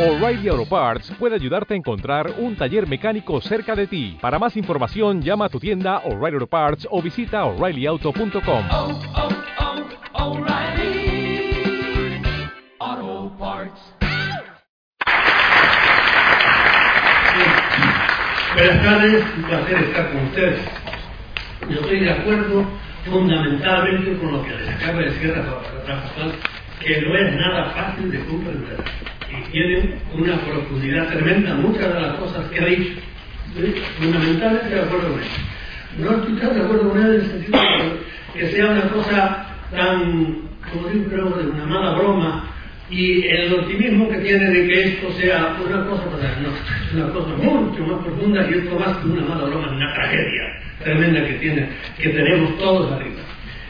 O'Reilly Auto Parts puede ayudarte a encontrar un taller mecánico cerca de ti. Para más información, llama a tu tienda O'Reilly Auto Parts o visita oreillyauto.com. oh, oh, O'Reilly Auto Parts. Buenas tardes, un placer estar con ustedes. Yo estoy de acuerdo fundamentalmente con lo que les acaba de decir Rafa Pascual, que no es nada fácil de comprender y tiene una profundidad tremenda muchas de las cosas que ha dicho. Estoy fundamentalmente de acuerdo con él. No estoy tan de acuerdo con él en el sentido de que sea una cosa tan, como digo, de una mala broma y el optimismo que tiene de que esto sea una cosa, no, es una cosa mucho más profunda y esto más que una mala broma, es una tragedia tremenda que, tiene, que tenemos todos arriba.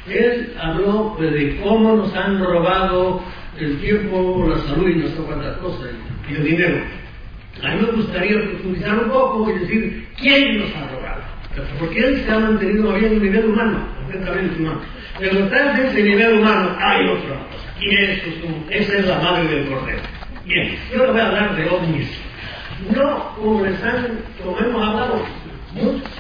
Él habló pues, de cómo nos han robado el tiempo, la salud y no sé cuántas cosas, y el dinero. A mí me gustaría profundizar un poco y decir quién nos ha robado. Porque él se ha mantenido bien en un nivel humano, completamente humano. Pero detrás de ese nivel humano hay otra cosa. Y eso es esa es la madre del cordero. Bien, yo le voy a hablar de ovnis. No como les han, como hemos hablado muchos,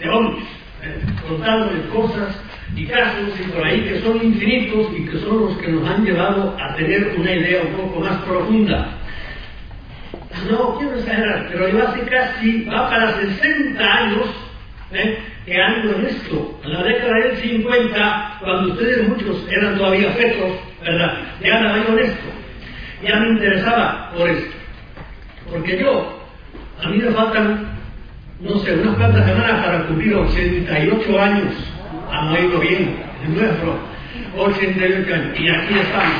de ovnis, eh, contándoles cosas y casos y por ahí que son infinitos y que son los que nos han llevado a tener una idea un poco más profunda. No quiero exagerar, pero yo hace casi, va para 60 años ¿eh? que ando en esto. En la década del 50, cuando ustedes muchos eran todavía fetos, ¿verdad? Ya andaba yo en esto. Ya me interesaba por esto. Porque yo, a mí me faltan, no sé, unas cuantas semanas para cumplir 88 años. Han oído bien, es nuestro. 88 años. Y aquí estamos.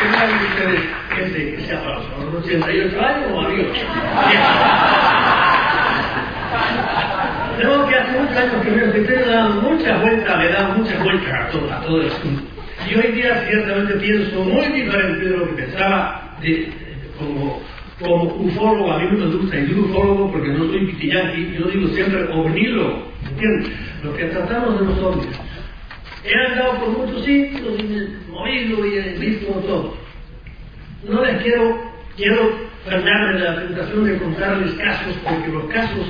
¿Qué tal ustedes ese, ese aplauso? ¿A los 88 años o a Dios? Tengo que hace muchos años que veo que ustedes dan muchas vueltas, le dan muchas vueltas a todo, a todo el. Y hoy día ciertamente pienso muy diferente de lo que pensaba de, como, como ufólogo. A mí me gusta decir ufólogo porque no soy pitillanqui, yo digo siempre ovnílogo, ¿entiendes? Lo que tratamos de los ovnis. He andado por muchos sitios y me movido y he visto todo. No les quiero, quiero frenarme la tentación de contarles casos, porque los casos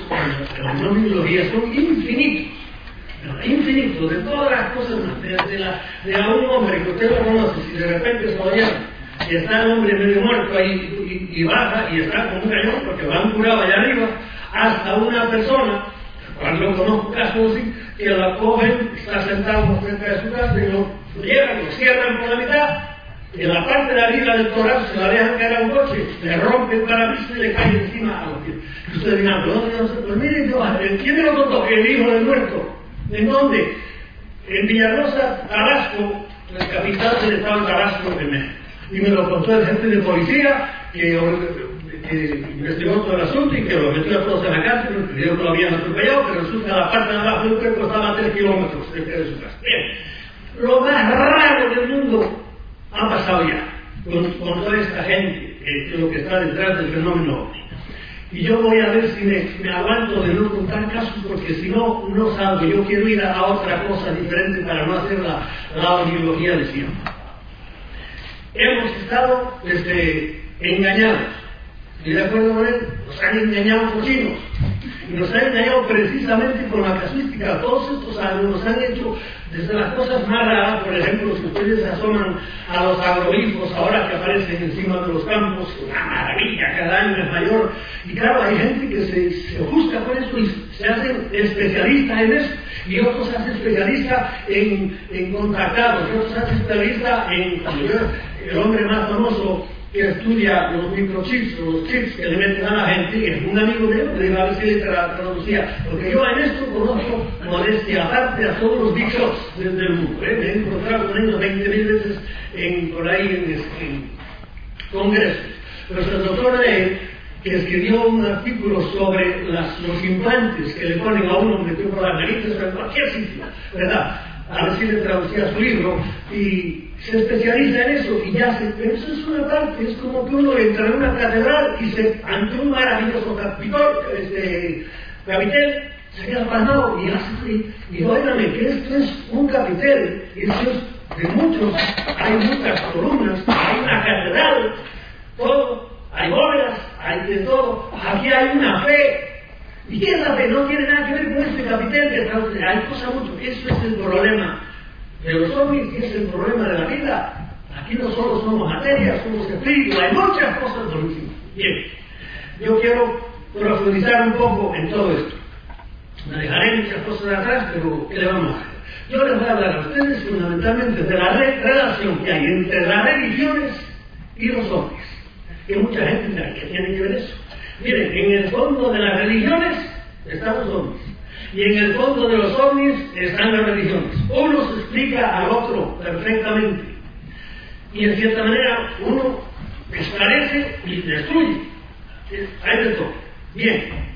en la numerología son infinitos. Infinitos, de todas las cosas, de, de, la, de a un hombre que usted lo conoce, si de repente se y está el hombre medio muerto ahí y, baja y está con un cañón porque va curado allá arriba, hasta una persona cuando conozco casos así, que la cogen, está sentado frente de su casa y lo llevan, lo cierran por la mitad, y en la parte de arriba del corazón se la dejan caer a un coche, le rompen para mí y le cae encima a los pies. Y ustedes dirán, ¿pero dónde no sé? Pues miren, yo, ¿quién lo contó? El hijo del muerto. ¿En dónde? En Villarosa, Tabasco, la capital del estado de Tabasco de México. Y me lo contó el jefe de policía que investigó todo el asunto y que lo metió a todos en la cárcel, que ellos lo habían atropellado, pero resulta la parte de abajo del cuerpo estaba a 3 kilómetros de su casa. Bien, lo más raro del mundo ha pasado ya con, toda esta gente, que es lo que está detrás del fenómeno. Y yo voy a ver si me, me, aguanto de no contar casos, porque si no, no salgo. Yo quiero ir a, a otra cosa diferente para no hacer la, la audiología de siempre. Hemos estado este, engañados y de acuerdo con él, nos han engañado cochinos. Y nos han engañado precisamente con la casuística. Todos estos años nos han hecho desde las cosas más raras, por ejemplo, si ustedes asoman a los agroglifos ahora que aparecen encima de los campos, una maravilla, cada año es mayor. Y claro, hay gente que se, se busca por eso y se hacen especialistas en eso. Y otros se hacen especialistas en, en contactados, y otros se hacen especialistas en, el hombre más famoso que estudia los microchips los chips que le meten a la gente, es un amigo mío le iba a ver si le traducía, porque yo en esto conozco modestia aparte a todos los big shots del, mundo, ¿eh? me he encontrado con ellos 20 mil veces en, por ahí en, en congresos. El doctor Ley, que escribió un artículo sobre los implantes que le ponen a uno metido por las narices en cualquier sitio, ¿verdad? A ver si le traducía su libro, y se especializa en eso y ya se, pero eso es una parte, es como que uno entra en una catedral y se, ante un maravilloso capitol, este, capitel, se queda pasmado y hace. Y óigame, que esto es un capitel, esto es de muchos, hay muchas columnas, hay una catedral, todo, hay bóvedas, hay de todo. Aquí hay una fe. ¿Y qué es la fe? No tiene nada que ver con este capitel que hay cosas mucho. Eso es el problema de los ovnis, que es el problema de la vida. Aquí no solo somos materia, somos espíritu, hay muchas cosas buenísimas. Bien, yo quiero profundizar un poco en todo esto. Me dejaré muchas cosas atrás, pero ¿qué le vamos a hacer? Yo les voy a hablar a ustedes fundamentalmente de la re relación que hay entre las religiones y los ovnis. Que mucha gente ¿qué tiene que ver eso? Miren, en el fondo de las religiones están los ovnis. Y en el fondo de los ovnis están las religiones. Uno se explica al otro perfectamente. Y en cierta manera uno esclarece y destruye. Hay de todo. Bien.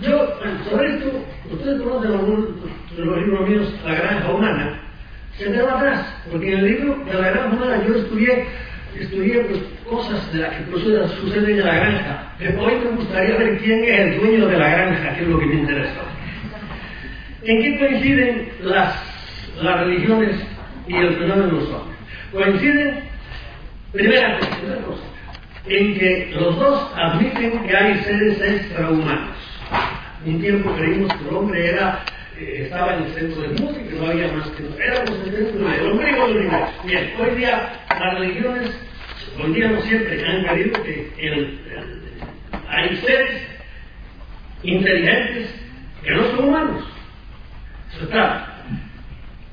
Yo, sobre esto, ustedes conocen algunos de los libros míos, La Granja Humana, se quedó atrás, porque en el libro de La Granja Humana yo estudié, estudié pues, cosas de las que suceden en la granja. Pero hoy me gustaría ver quién es el dueño de la granja, que es lo que me interesa. ¿En qué coinciden las, las religiones y el fenómeno de los hombres? Coinciden, primera primera cosa, en que los dos admiten que hay seres extrahumanos. Un tiempo creímos que el hombre era, eh, estaba en el centro del mundo y que no había más que nosotros. Éramos el centro del hombre y el universo. Bien, hoy día las religiones, no siempre han creído que hay seres inteligentes que no son humanos. Eso está.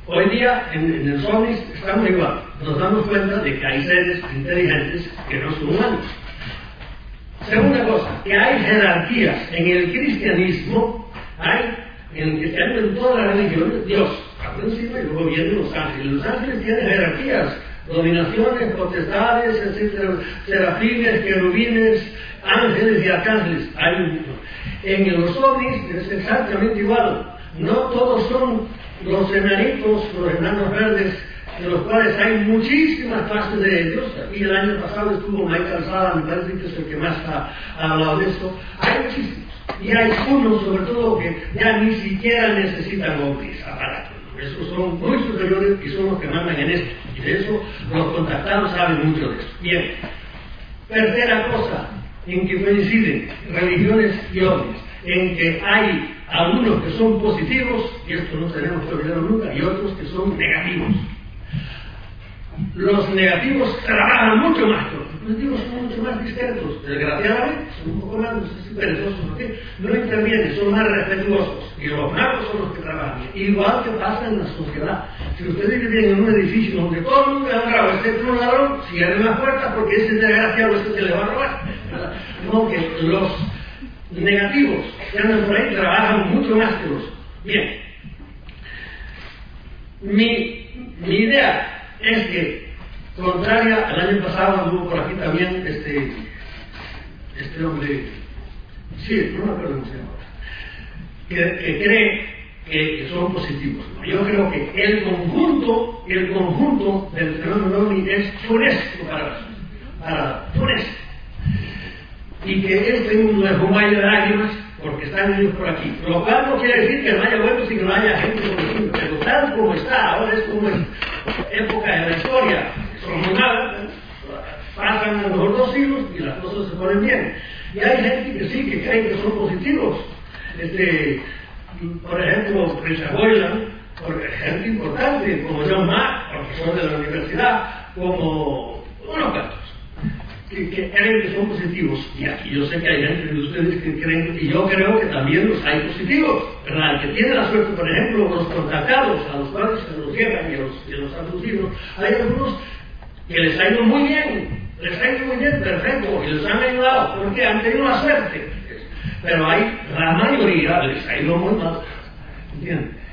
Hoy día en, en el ovnis estamos igual. Nos damos cuenta de que hay seres inteligentes que no son humanos. Segunda cosa, que hay jerarquías. En el cristianismo hay, en el cristianismo en todas las religiones, Dios, al principio y luego vienen los ángeles. Los ángeles tienen jerarquías, dominaciones, potestades, etcétera, serafines, querubines, ángeles y arcángeles. En los ovnis es exactamente igual. No todos son los enanitos, los enanos verdes, de los cuales hay muchísimas clases de ellos. Y el año pasado estuvo Mike Calzada, me parece que es el que más ha, ha hablado de esto. Hay muchísimos. Y hay unos, sobre todo, que ya ni siquiera necesitan ovnis, aparatos. Esos son muy superiores y son los que mandan en esto. Y de eso los contactados saben mucho de eso. Bien. Tercera cosa en que coinciden religiones y ovnis, en que hay algunos que son positivos, y esto no tenemos que olvidarlo nunca, y otros que son negativos. Los negativos trabajan mucho más, los positivos son mucho más discretos, desgraciadamente son un poco más no sé si perezosos, no intervienen, son más respetuosos, y los malos son los que trabajan. Igual que pasa en la sociedad. Si ustedes viven en un edificio donde todo el mundo es bravo, excepto un ladrón, cierren la puerta porque ese desgraciado ese se le va a robar. No, que los negativos que andan por ahí trabajan mucho más que los. Bien. Mi, mi idea es que, contraria al año pasado, anduvo por aquí también este, este hombre, sí, no me acuerdo que, cree que, son positivos. Yo creo que el conjunto, el conjunto del fenómeno es funesto para, para funesto y que este mundo es un valle de lágrimas porque están ellos por aquí. Lo cual no quiere decir que no haya huevos y que no haya gente por pero tal como está, ahora es como en época de la historia, malas, pasan a lo mejor dos siglos y las cosas se ponen bien. Y hay gente que sí, que creen que son positivos. Este, por ejemplo, Richard Boylan, por gente importante, como John Mack, profesor de la universidad, como unos cuantos que, que, creen que son positivos. Y aquí yo sé que hay gente de ustedes que creen, y yo creo que también los hay positivos, ¿verdad? El que tiene la suerte, por ejemplo, los contactados, a los cuales se los llegan y a los, y a los abusivos, hay algunos que les ha ido muy bien, les ha ido muy bien, perfecto, y les han ayudado, porque han tenido la suerte. Pero hay, la mayoría les ha ido muy mal.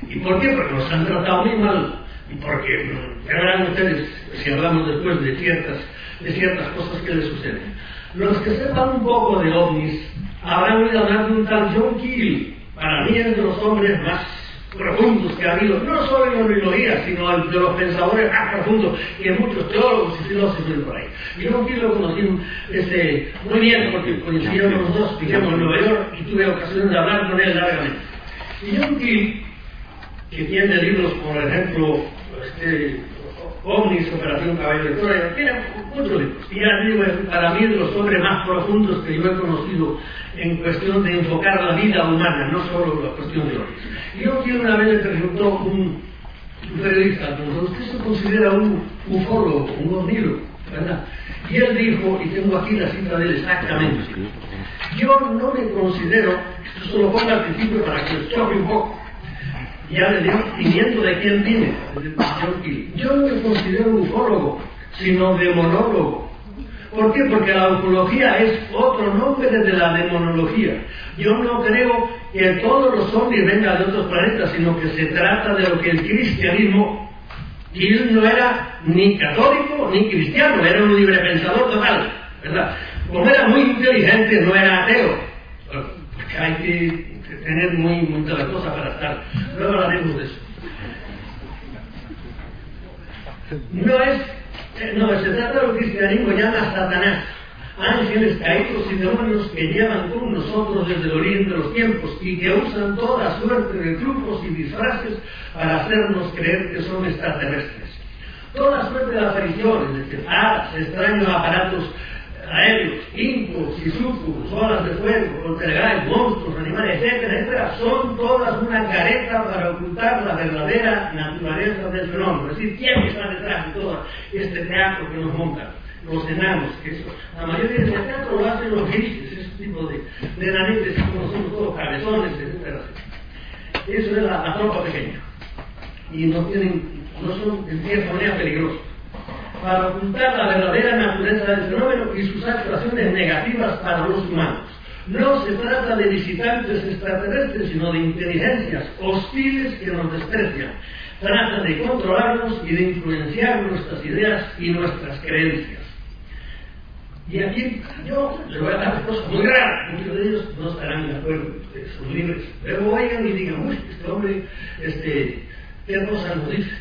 ¿Y por qué? Porque los han tratado muy mal. Y porque, ya verán ustedes, si hablamos después de ciertas de ciertas cosas que le suceden. Los que sepan un poco de ovnis habrán oído hablar de un tal John Keel. Para mí es de los hombres más profundos que ha habido, no solo en la biología, sino de los pensadores más profundos que muchos teólogos y filósofos por ahí. Y John Keel lo conocí muy bien porque coincidíamos los dos, digamos, en Nueva York y tuve ocasión de hablar con él largamente. Y Keel, que tiene libros, por ejemplo, este, Omnis, Operación Caballo de Troya, tiene muchos libros. Y ya digo, para mí de los hombres más profundos que yo he conocido en cuestión de enfocar la vida humana, no solo la cuestión de. Y yo quiero una vez le preguntó un, un periodista, ¿usted se considera un ufólogo, un ornilo? ¿verdad? Y él dijo, y tengo aquí la cita de él exactamente, yo no me considero, esto se lo pongo al principio para que choque un poco, ya le digo, viniendo de quién viene, yo no me considero ufólogo, sino demonólogo. ¿Por qué? Porque la ufología es otro nombre de la demonología. Yo no creo que todos los zombies vengan de otros planetas, sino que se trata de lo que el cristianismo, y él no era ni católico ni cristiano, era un librepensador total, ¿verdad? Como era muy inteligente, no era ateo, porque hay que tener muy muchas cosas para estar. Luego hablaremos de eso. No es eh, no, se trata de lo que el cristianismo llama a Satanás, ángeles caídos y demonios que llevan con nosotros desde el origen de los tiempos y que usan toda suerte de trucos y disfraces para hacernos creer que son extraterrestres. Toda suerte de apariciones, de extraños aparatos aéreos, incos sucubos, olas de fuego, poltergeist, monstruos, animales, etcétera, etcétera, son todas una careta para ocultar la verdadera naturaleza del fenómeno. Es decir, ¿quién está detrás de todo este teatro que nos montan? Los enanos, eso. La mayoría del teatro lo hacen los grises, ese tipo de, de enanitos, como somos todos cabezones, etcétera. Eso es la, la tropa pequeña. Y no tienen, no son en cierta manera peligrosos para ocultar la verdadera naturaleza del fenómeno y sus actuaciones negativas para los humanos. No se trata de visitantes extraterrestres, sino de inteligencias hostiles que nos desprecian. Tratan de controlarnos y de influenciar nuestras ideas y nuestras creencias. Y aquí yo les voy a dar cosas muy raras, muchos de ellos no estarán de acuerdo, son libres, pero vayan y digan, uy, este hombre, este, ¿qué cosa nos dice?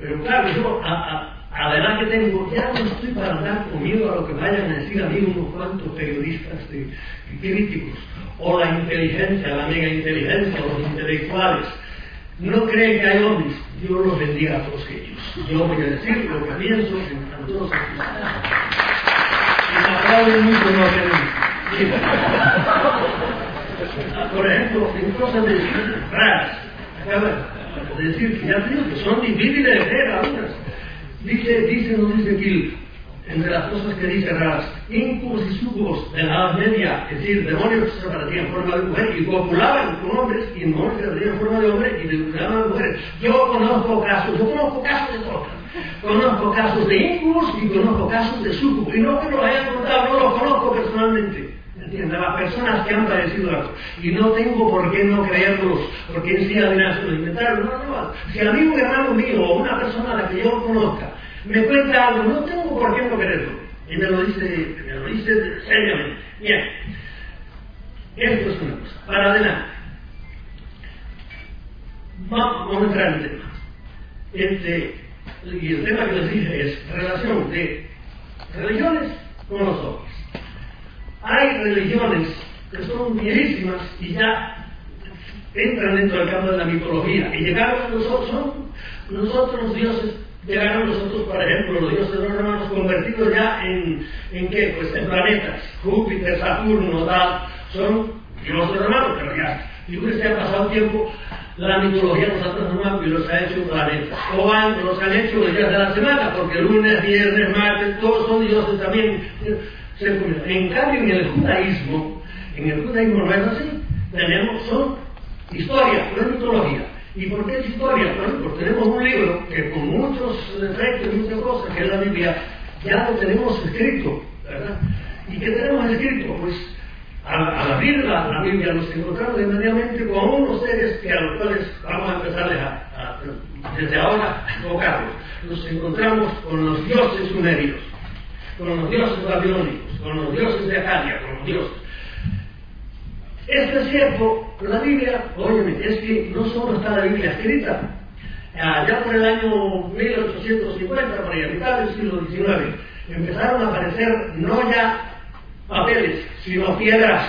Pero claro, yo a la edad que tengo, ya no estoy para andar conmigo a lo que vayan a decir a mí unos cuantos periodistas de, críticos, o la inteligencia, la mega inteligencia, los intelectuales. No creen que hay hombres, Dios los bendiga a todos ellos. Yo voy a decir lo que pienso en todos. Y me aplauden mucho Por ejemplo, en cosas de raras, acaba de decir que ya digo que son difíciles de ver algunas Dice, dice, nos dice aquí, entre las cosas que dice raras, incubos y sucubos de la Edad Media, es decir, demonios que se aparecían en forma de mujer y copulaban con hombres, y demonios que se aparecían en forma de hombre y con mujeres. Yo conozco casos, yo conozco casos de todas. Conozco casos de incubos y conozco casos de sucubos. Y no que lo hayan contado, no lo conozco personalmente. ¿Entiendes? Las personas que han padecido algo. Y no tengo por qué no creerlos, porque en sí además lo inventaron. No, no, si a mí un hermano mío o una persona a la que yo conozca me cuenta algo, no tengo por qué no creerlo. Y me lo dice, me lo dice seriamente. Bien, esto es una cosa. Para adelante. Vamos a entrar en el tema. Este, y el tema que les dije es relación de religiones con los hombres. Hay religiones que son viejísimas y ya entran dentro del campo de la mitología y llegaron a nosotros, son nosotros los dioses llegaron nosotros, por ejemplo, los dioses romanos convertidos ya en, ¿en qué? Pues en planetas, Júpiter, Saturno, tal, son dioses romanos, pero ya, que ha pasado tiempo, la mitología los ha transformado y los ha hecho planetas. O han, los han hecho los días de la semana, porque lunes, viernes, martes, todos son dioses también. En cambio, en el judaísmo, en el judaísmo no es así. Tenemos, son historia, no es mitología. ¿Y por qué es historia? Bueno, porque tenemos un libro que con muchos defectos y muchas cosas, que es la Biblia, ya lo tenemos escrito, ¿verdad? ¿Y qué tenemos escrito? Pues a, la Biblia, la Biblia nos encontramos inmediatamente con unos seres que a los cuales vamos a empezar a, desde ahora a enfocarlos. Nos encontramos con los dioses sumerios, con los dioses babilónicos, con los dioses de Acadia, con los dioses. Esto es cierto, la Biblia, óyeme, es que no solo está la Biblia escrita, allá por el año 1850, por ahí, a mitad del siglo XIX, empezaron a aparecer no ya papeles, sino piedras.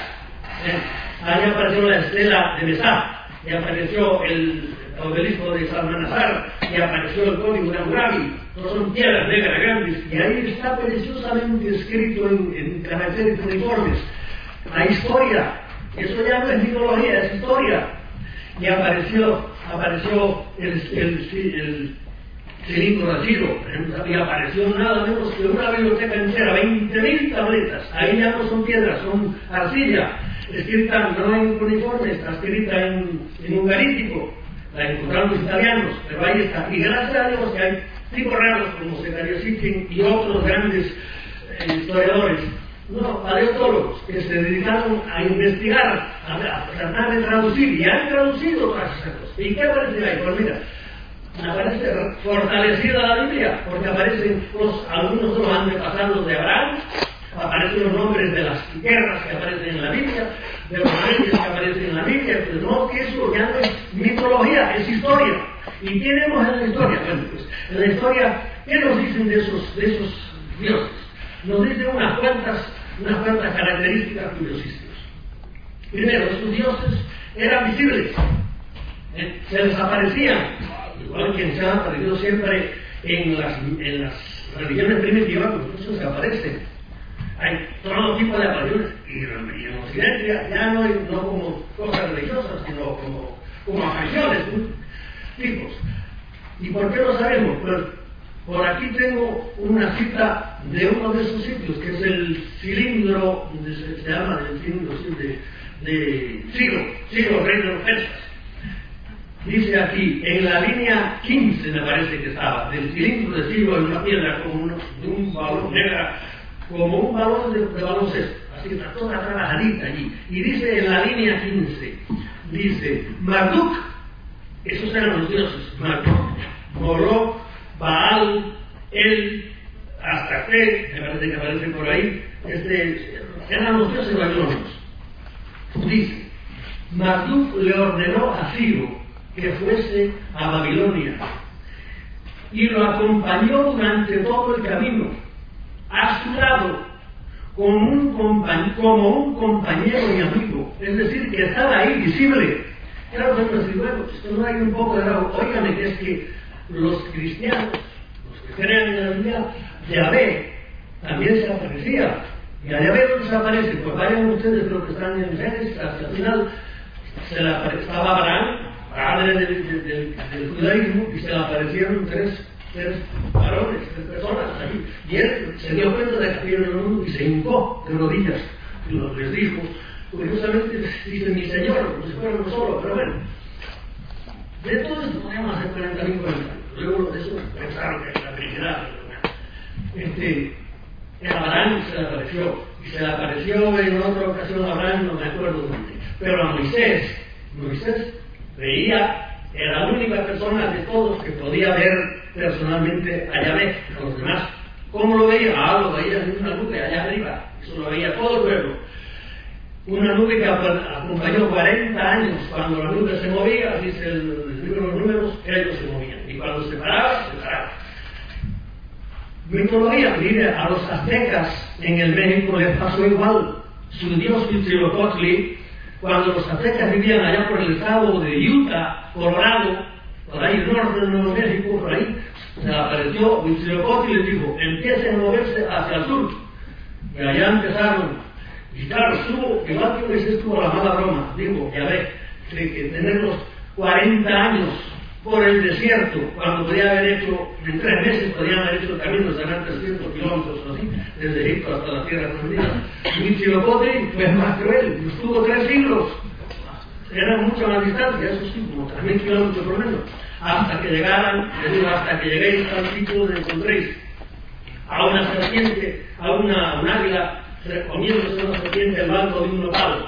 ¿eh? Ahí apareció la estela de Mesá, y apareció el obelisco de Salmanazar, y apareció el código de Hammurabi, no son piedras negras grandes, y ahí está preciosamente escrito en, en caracteres uniformes la historia, eso ya no es mitología, es historia. Y apareció, apareció el, el, cilindro de Ciro, y apareció nada menos que una biblioteca entera, 20.000 tabletas. Ahí ya no son piedras, son arcilla, escrita no en uniforme, está escrita en, en un garítico. La encontraron los italianos, pero ahí está. Y gracias a Dios que hay tipos raros como Secario Sitchin y otros grandes eh, historiadores no, paleontólogos que se dedicaron a investigar, a, tratar de traducir, y han traducido todas esas cosas. ¿Y qué aparece ahí? Pues mira, aparece fortalecida la Biblia, porque aparecen los, algunos de los antepasados de Abraham, aparecen los nombres de las guerras que aparecen en la Biblia, de los reyes que aparecen en la Biblia, pues no, que eso ya no es mitología, es historia. ¿Y qué vemos en la historia? Bueno, pues en la historia, ¿qué nos dicen de esos, de esos dioses? Nos dicen unas cuantas, unas cuantas características curiosísimas. Primero, estos dioses eran visibles, ¿eh? se desaparecían, igual que se han aparecido siempre en las, religiones primitivas, pues eso se aparece. Hay todo tipo de apariciones, y en Occidente ya, no, no, como cosas religiosas, sino como, como apariciones, ¿no? tipos. ¿Y por qué lo sabemos? Pues por aquí tengo una cita de uno de esos sitios, que es el cilindro, se, se llama el cilindro de, de Ciro, Ciro, rey de los persas. Dice aquí, en la línea 15 me parece que estaba, del cilindro de Ciro en una piedra como de un balón negra, como un balón de, de baloncesto, así que está toda trabajadita allí. Y dice en la línea 15, dice, Marduk, esos eran los dioses, Marduk, Moloch, Baal, El, Astarte, me parece que aparece por ahí, este, eran los dioses babilonios. Dice, Marduk le ordenó a Ciro que fuese a Babilonia y lo acompañó durante todo el camino, a su lado, como un, como un compañero y amigo, es decir, que estaba ahí visible. Claro, bueno, si bueno, esto no hay un poco de raro, óigame que es que los cristianos, los que creen en la Biblia, Yahvé también se aparecía. Y a Yahvé no se aparece, pues vayan ustedes los que están en Génesis, hasta el final se le estaba Abraham, padre del, judaísmo, y se le aparecieron tres, tres varones, tres personas allí. Y él se dio cuenta de que había en el mundo y se hincó de rodillas y les dijo, curiosamente dice mi Señor, como si fuera uno solo, pero bueno, de todo esto podemos hacer 40 mil comentarios. Luego de eso pensaron que la Trinidad. Este, Abraham se le apareció. Y se le apareció en otra ocasión a Abraham, no me acuerdo dónde. Pero a Moisés, Moisés veía, era la única persona de todos que podía ver personalmente a Yahvé, a los demás. ¿Cómo lo veía? Ah, lo veía en una nube allá arriba. Eso lo veía todo el pueblo una nube que acompañó 40 años. Cuando la nube se movía, dice el libro de los números, ellos se movían. Y cuando se paraba, se paraba. Mitología, mire, a los aztecas en el México les pasó igual. Su dios Huitzilopochtli, cuando los aztecas vivían allá por el estado de Utah, Colorado, por ahí el norte de Nuevo México, por ahí, se apareció Huitzilopochtli y les dijo, empiecen a moverse hacia el sur. Y allá empezaron y claro, estuvo, que Moisés estuvo la mala broma, digo, ya ve, que tener los 40 años por el desierto, cuando podía haber hecho, en tres meses podían haber hecho el camino de ganar 300 kilómetros o así, desde Egipto hasta la tierra prometida. Huitzilopochtli fue más cruel, estuvo tres siglos, era mucha más distancia, eso sí, como 3.000 kilómetros por menos, hasta que llegaran, digo, hasta que lleguéis al sitio donde encontréis a una serpiente, a una, un águila comiéndose una serpiente al banco de un nopal.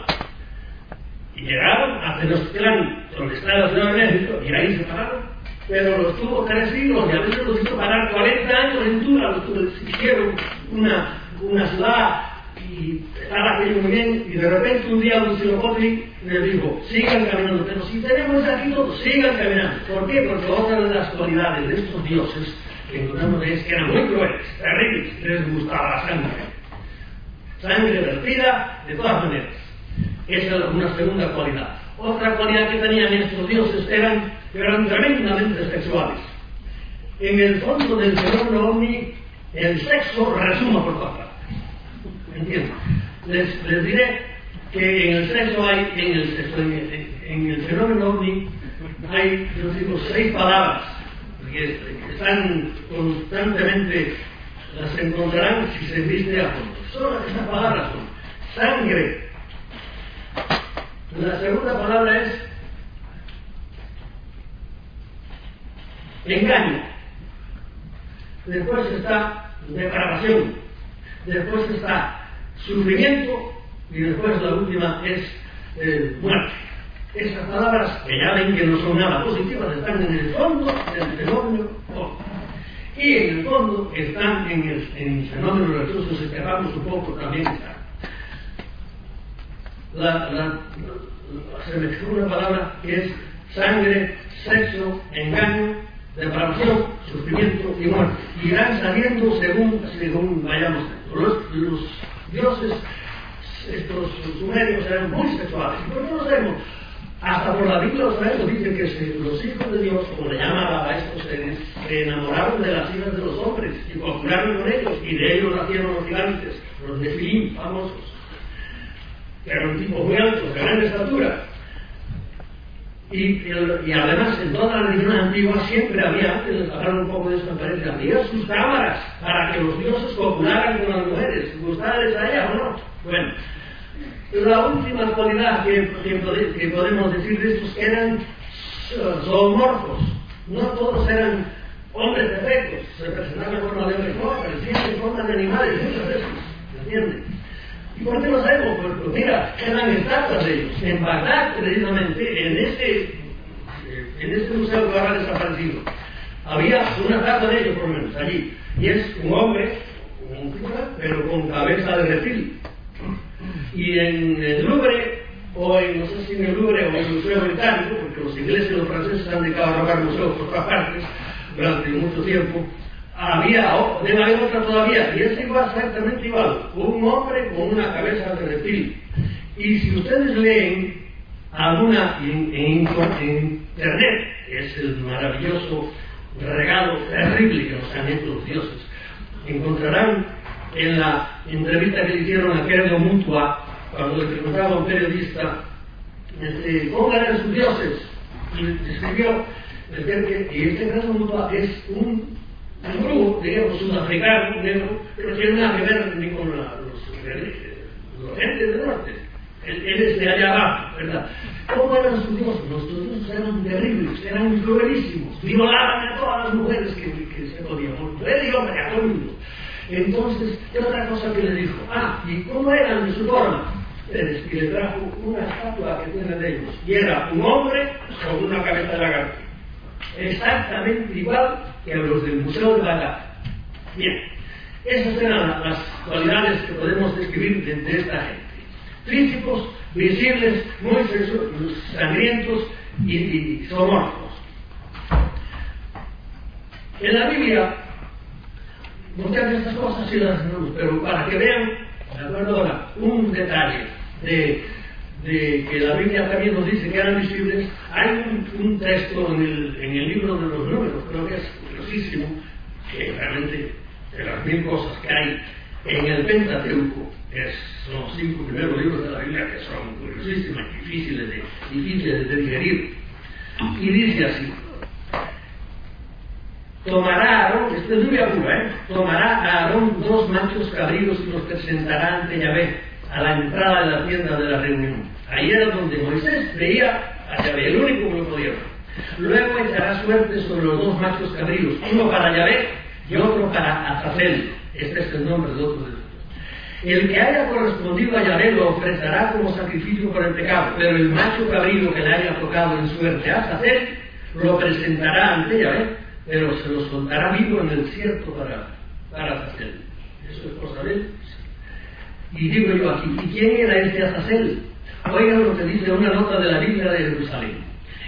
Y llegaron a Tenochtitlán, donde está la Ciudad de México, y ahí se pararon. Pero los tuvo tres siglos y a veces los hizo parar 40 años en Tura, los hicieron una, una ciudad y estaba aquello muy bien, y de repente un día Huitzilopochtli le dijo, sigan caminando, pero si tenemos aquí todo, sigan caminando. ¿Por qué? Porque otra de las cualidades de estos dioses que encontramos es que eran muy crueles, terribles, les gustaba la sangre. Sangre vertida de todas maneras. Esa es una segunda cualidad. Otra cualidad que tenían estos dioses eran, eran tremendamente sexuales. En el fondo del fenómeno ovni, el sexo resuma por todas partes. Les, les, diré que en el sexo hay, en el, sexo, en, en el fenómeno ovni, hay, yo digo, seis palabras que están constantemente, las encontrarán si se viste a fondo. Solo esas palabras son sangre. La segunda palabra es engaño. Después está depravación. Después está sufrimiento y después la última es eh, muerte. Esas palabras, que ya ven que no son nada positivas, están en el fondo del fenómeno Y en el fondo están en el, en el fenómeno religioso, si cerramos un poco, también están. La, se me una palabra que es sangre, sexo, engaño, depravación, sufrimiento y muerte. Irán saliendo según, según vayamos. Los, dioses, estos sumerios eran muy sexuales. ¿Por qué lo sabemos? Hasta por la Biblia los sabemos, dicen que los hijos de Dios, como le llaman a estos seres, se enamoraron de las hijas de los hombres y copularon con ellos, y de ellos nacieron los gigantes, los nefilim famosos, que eran tipos muy altos, de gran estatura. Y, y, además en todas las religiones antiguas siempre había, antes de hablar un poco de me parece, había sus cámaras para que los dioses copularan con las mujeres, gustarles a ellas o no. Bueno, la última cualidad que, podemos decir de estos eran zoomorfos. No todos eran hombres perfectos, se presentaban en forma de hombres, no, aparecían en forma de animales muchas veces, ¿entiendes? ¿Y por qué lo sabemos? Porque mira, eran estatuas de ellos. En Bagdad, precisamente, en este, en este museo que ahora desaparecido, había una estatua de ellos, por lo menos, allí. Y es un hombre, un pero con cabeza de reptil. Y en el Louvre, o en, no sé si en el Louvre o en el Museo Británico, porque los ingleses y los franceses han dedicado a robar museos por todas partes durante mucho tiempo, había, debe haber otra todavía, y es igual, exactamente igual, un hombre con una cabeza de reptil. Y si ustedes leen alguna en, en, en internet, es el maravilloso regalo terrible que nos han hecho los dioses, encontrarán en la entrevista que le hicieron a Kerdo Mutua, cuando le preguntaba a un periodista este, cómo eran sus dioses, y que, y este Kerdo Mutua es un grupo, digamos, sudafricano, negro, pero tiene nada que ver ni con la, los, los gentes del norte. Él, es de allá abajo, ¿verdad? ¿Cómo eran sus dioses? Los dioses eran terribles, eran cruelísimos, violaban a todas las mujeres que, se podían, hombre, a todo el mundo. Entonces, ¿qué otra cosa que le dijo? Ah, ¿y cómo eran de su forma? Que le trajo una estatua que tiene de ellos, y era un hombre con una cabeza de lagarto. Exactamente igual que a los del Museo de Bagdad. Bien, esas eran las cualidades que podemos describir de, esta gente. Príncipos visibles, muy sangrientos y, y. En la Biblia, muchas de estas cosas sí las tenemos, pero para que vean, de acuerdo ahora, un detalle de, que la Biblia también nos dice que eran visibles, hay un, un texto en el, en el, libro de los números, creo que es curiosísimo, que realmente de las mil cosas que hay en el Pentateuco, que son los cinco primeros libros de la Biblia que son curiosísimas, difíciles de, difíciles de digerir, y dice así, tomará Aarón, esto es lluvia pura, ¿eh? tomará a Aarón dos machos cabríos y los presentará ante Yahvé a la entrada de la tienda de la reunión. Ahí era donde Moisés veía a Yahvé, el único que lo podía. Luego echará suerte sobre los dos machos cabríos, uno para Yahvé y otro para Azazel. Este es el nombre de otro de ellos. El que haya correspondido a Yahvé lo ofrecerá como sacrificio por el pecado, pero el macho cabrío que le haya tocado en suerte a Azazel lo presentará ante Yahvé pero se lo soltará vivo en el desierto para, para hacer. Eso es cosa de él. Y digo yo aquí, ¿y quién era este Azazel? Oigan lo que dice una nota de la Biblia de Jerusalén.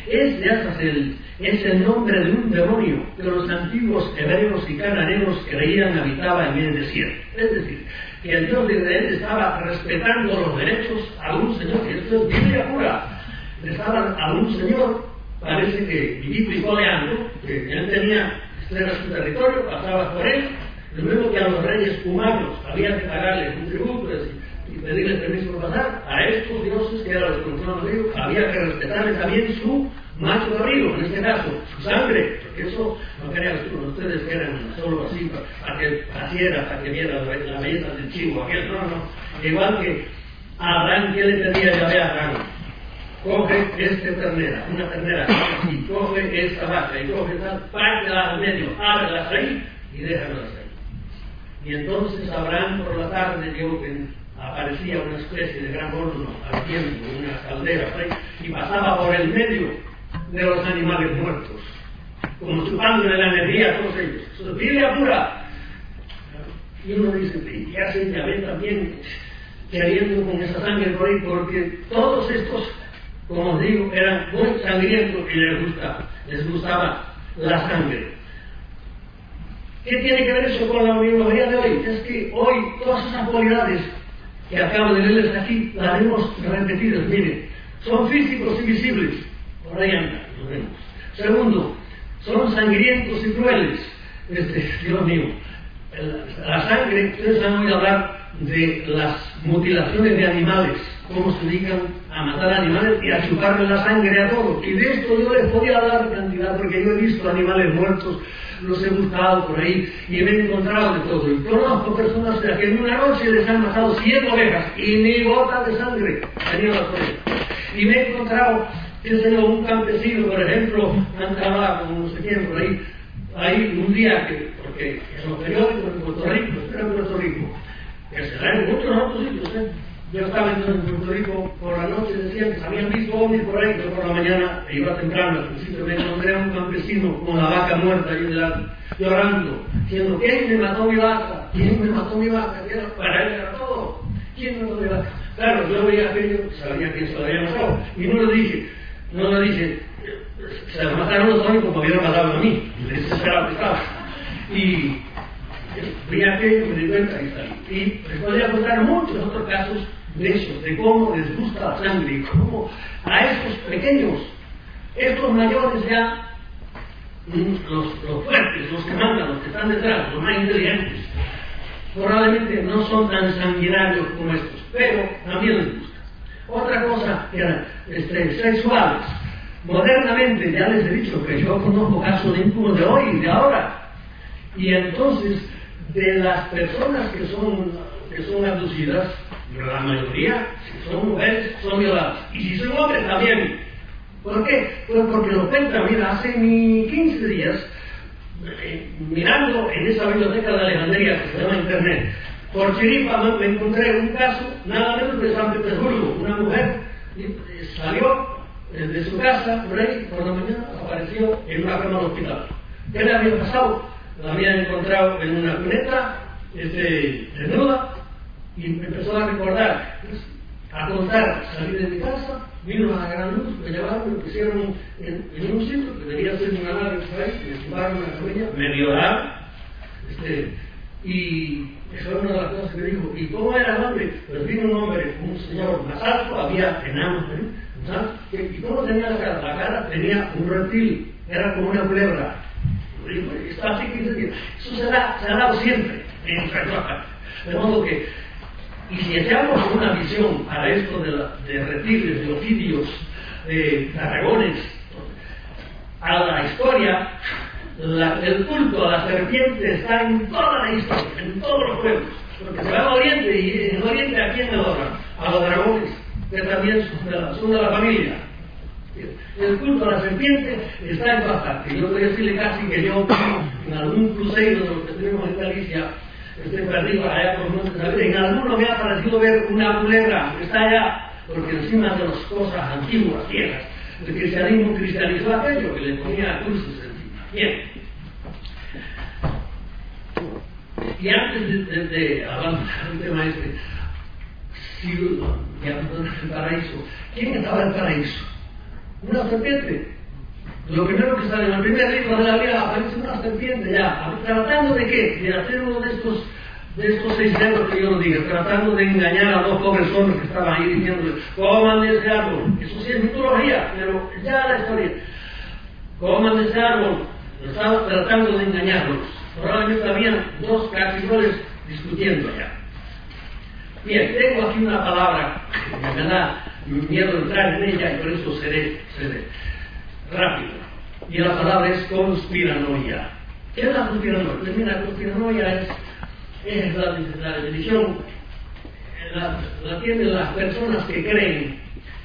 Este Azazel es el nombre de un demonio que los antiguos hebreos y cananeos creían habitaba en el desierto. Es decir, que el Dios de Israel estaba respetando los derechos a un señor, que esto es Biblia pura, estaban a un señor, parece que y coleando, que él tenía, este era su territorio, pasaba por él, lo mismo que a los reyes humanos, había que pagarles un tributo y, pedirles permiso para pasar, a estos dioses que eran los que los había que respetarles también su macho cabrío, en este caso, su sangre, porque eso no crean ustedes que eran solo así para que haciera, para que viera la, belleza del chivo, aquel, no, no, igual que a Abraham, ¿qué le pedía Yahvé a Abraham? Coge esta ternera, una ternera, y coge esta vaca, y coge esta, parte al medio, ábrelas ahí y déjalas ahí. Y entonces Abraham por la tarde vio que aparecía una especie de gran horno al tiempo, una caldera, y pasaba por el medio de los animales muertos, como chupándole la energía a todos ellos. Es Biblia pura. Y uno dice, ¿y qué hacen Yahvé también queriendo con esa sangre por ahí? Porque todos estos, como os digo, eran muy sangrientos y les gustaba, les gustaba la sangre. ¿Qué tiene que ver eso con la biología de hoy? Es que hoy todas esas cualidades que acabo de leerles aquí las hemos repetidas, miren, son físicos y visibles, por ahí anda, lo vemos. Segundo, son sangrientos y crueles. Este, Dios mío, la sangre, ustedes han oído hablar de las mutilaciones de animales, cómo se dedican a matar animales y a chuparle la sangre a todos. Y de esto yo les podía hablar cantidad, porque yo he visto animales muertos, los he buscado por ahí y me he encontrado de todo. Y conozco personas que en una noche les han matado 100 ovejas y ni gota de sangre tenían las ovejas. Y me he encontrado, qué sé un campesino, por ejemplo, andaba como no sé quién por ahí, ahí un día que, porque en los periódicos en Puerto Rico, era en Puerto Rico, que se dan en muchos otros sitios, ¿eh? Yo estaba en Puerto Rico por la noche, decían que se habían visto ovnis por ahí, pero por la mañana iba temprano, principio me encontré a un campesino con la vaca muerta ahí delante, llorando, diciendo, ¿quién me mató mi vaca? ¿Quién me mató mi vaca? Para él era todo. ¿Quién me mató mi vaca? Claro, yo veía aquello, sabía quién se lo había matado, y no le dije, no le dije, se lo mataron los ovnis porque me matado a mí, y desesperado que estaba. Y vi aquello, me di cuenta y salí. Y les podría contar muchos otros casos de eso, de cómo les gusta la sangre y cómo a estos pequeños, estos mayores ya, los, los, fuertes, los que mandan, los que están detrás, los más inteligentes, probablemente no son tan sanguinarios como estos, pero también les gusta. Otra cosa era este, sexuales. Modernamente, ya les he dicho que yo conozco casos de ímpuros de hoy y de ahora. Y entonces, de las personas que son, que son abducidas, la mayoría, si son mujeres, son violadas. Y si son hombres, también. ¿Por qué? Pues porque lo cuenta, mira, hace ni 15 días, eh, mirando en esa biblioteca de Alejandría que se llama Internet, por chiripa me encontré un caso, nada menos de San Petersburgo, una mujer eh, salió eh, de su casa, por ahí, por la mañana, apareció en una cama del hospital. ¿Qué le había pasado? La habían encontrado en una cuneta, este, desnuda, y empezó a recordar, a contar, salí de mi casa, vino a la gran luz, me llevaron, me pusieron en, en un sitio que debía ser una nave por ahí, me tumbaron una camilla, me violaron, este, y eso era una de las cosas que me dijo, ¿y cómo era el hombre? Pues vino un hombre, un señor más alto, había enanos, ¿eh? ¿y cómo tenía la cara? La cara tenía un reptil, era como una culebra. Está así que eso se, da, se ha dado siempre. De modo que y si echamos una visión a esto de, la, de reptiles, de ofidios, de dragones, a la historia, el culto a la serpiente está en toda la historia, en todos los pueblos. Porque se va al Oriente y en Oriente a quién? A los dragones, que también son de la, familia. El culto a la serpiente está en partes. Yo voy a decirle casi que yo, en algún crucero de los que tenemos en Galicia, estoy perdido allá por montes En alguno me ha parecido ver una culebra que está allá, porque encima de las cosas antiguas, viejas, el cristianismo cristianizó aquello que le ponía cruces encima. Bien. Y antes de, de, de avanzar el tema este, si ya, el paraíso. ¿Quién estaba en el paraíso? Una serpiente. Lo primero que sale en el primer libro de la Biblia aparece una serpiente ya. ¿Tratando de qué? De hacer uno de estos de estos seis dedos que yo lo dije, tratando de engañar a dos pobres hombres que estaban ahí diciendo, coman de ese árbol. Eso sí es mitología, pero ya la historia. Coman de ese árbol. Estaba tratando de engañarlos. Probablemente habían dos cachiroles discutiendo allá. Bien, tengo aquí una palabra me da miedo entrar en ella y por eso seré, seré rápido. Y la palabra es conspiranoia. ¿Qué es la conspiranoia? Pues mira, conspiranoia es, es la, la definición, la, tienen las personas que creen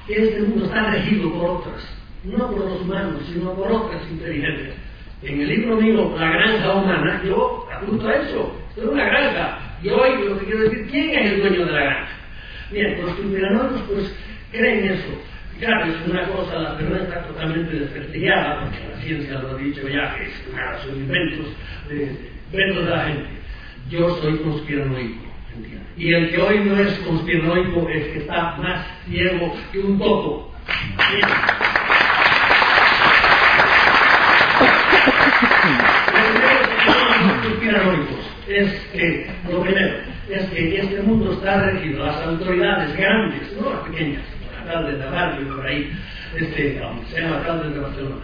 que este mundo está regido por otras, no por los humanos, sino por otras inteligencias. En el libro mío, La granja humana, yo apunto a eso. Es una granja. Y hoy lo que quiero decir, ¿quién es el dueño de la granja? Bien, los conspiranoicos pues creen eso. Claro, es una cosa, la verdad está totalmente desprestigiada, porque la ciencia lo ha dicho ya, que es nada, son inventos de, inventos de la gente. Yo soy conspiranoico. Y el que hoy no es conspiranoico es que está más ciego que un topo. Bien. es que, lo primero, es que este mundo está regido, las autoridades grandes, no las pequeñas, de barrio por ahí, este, se llama alcalde de Barcelona,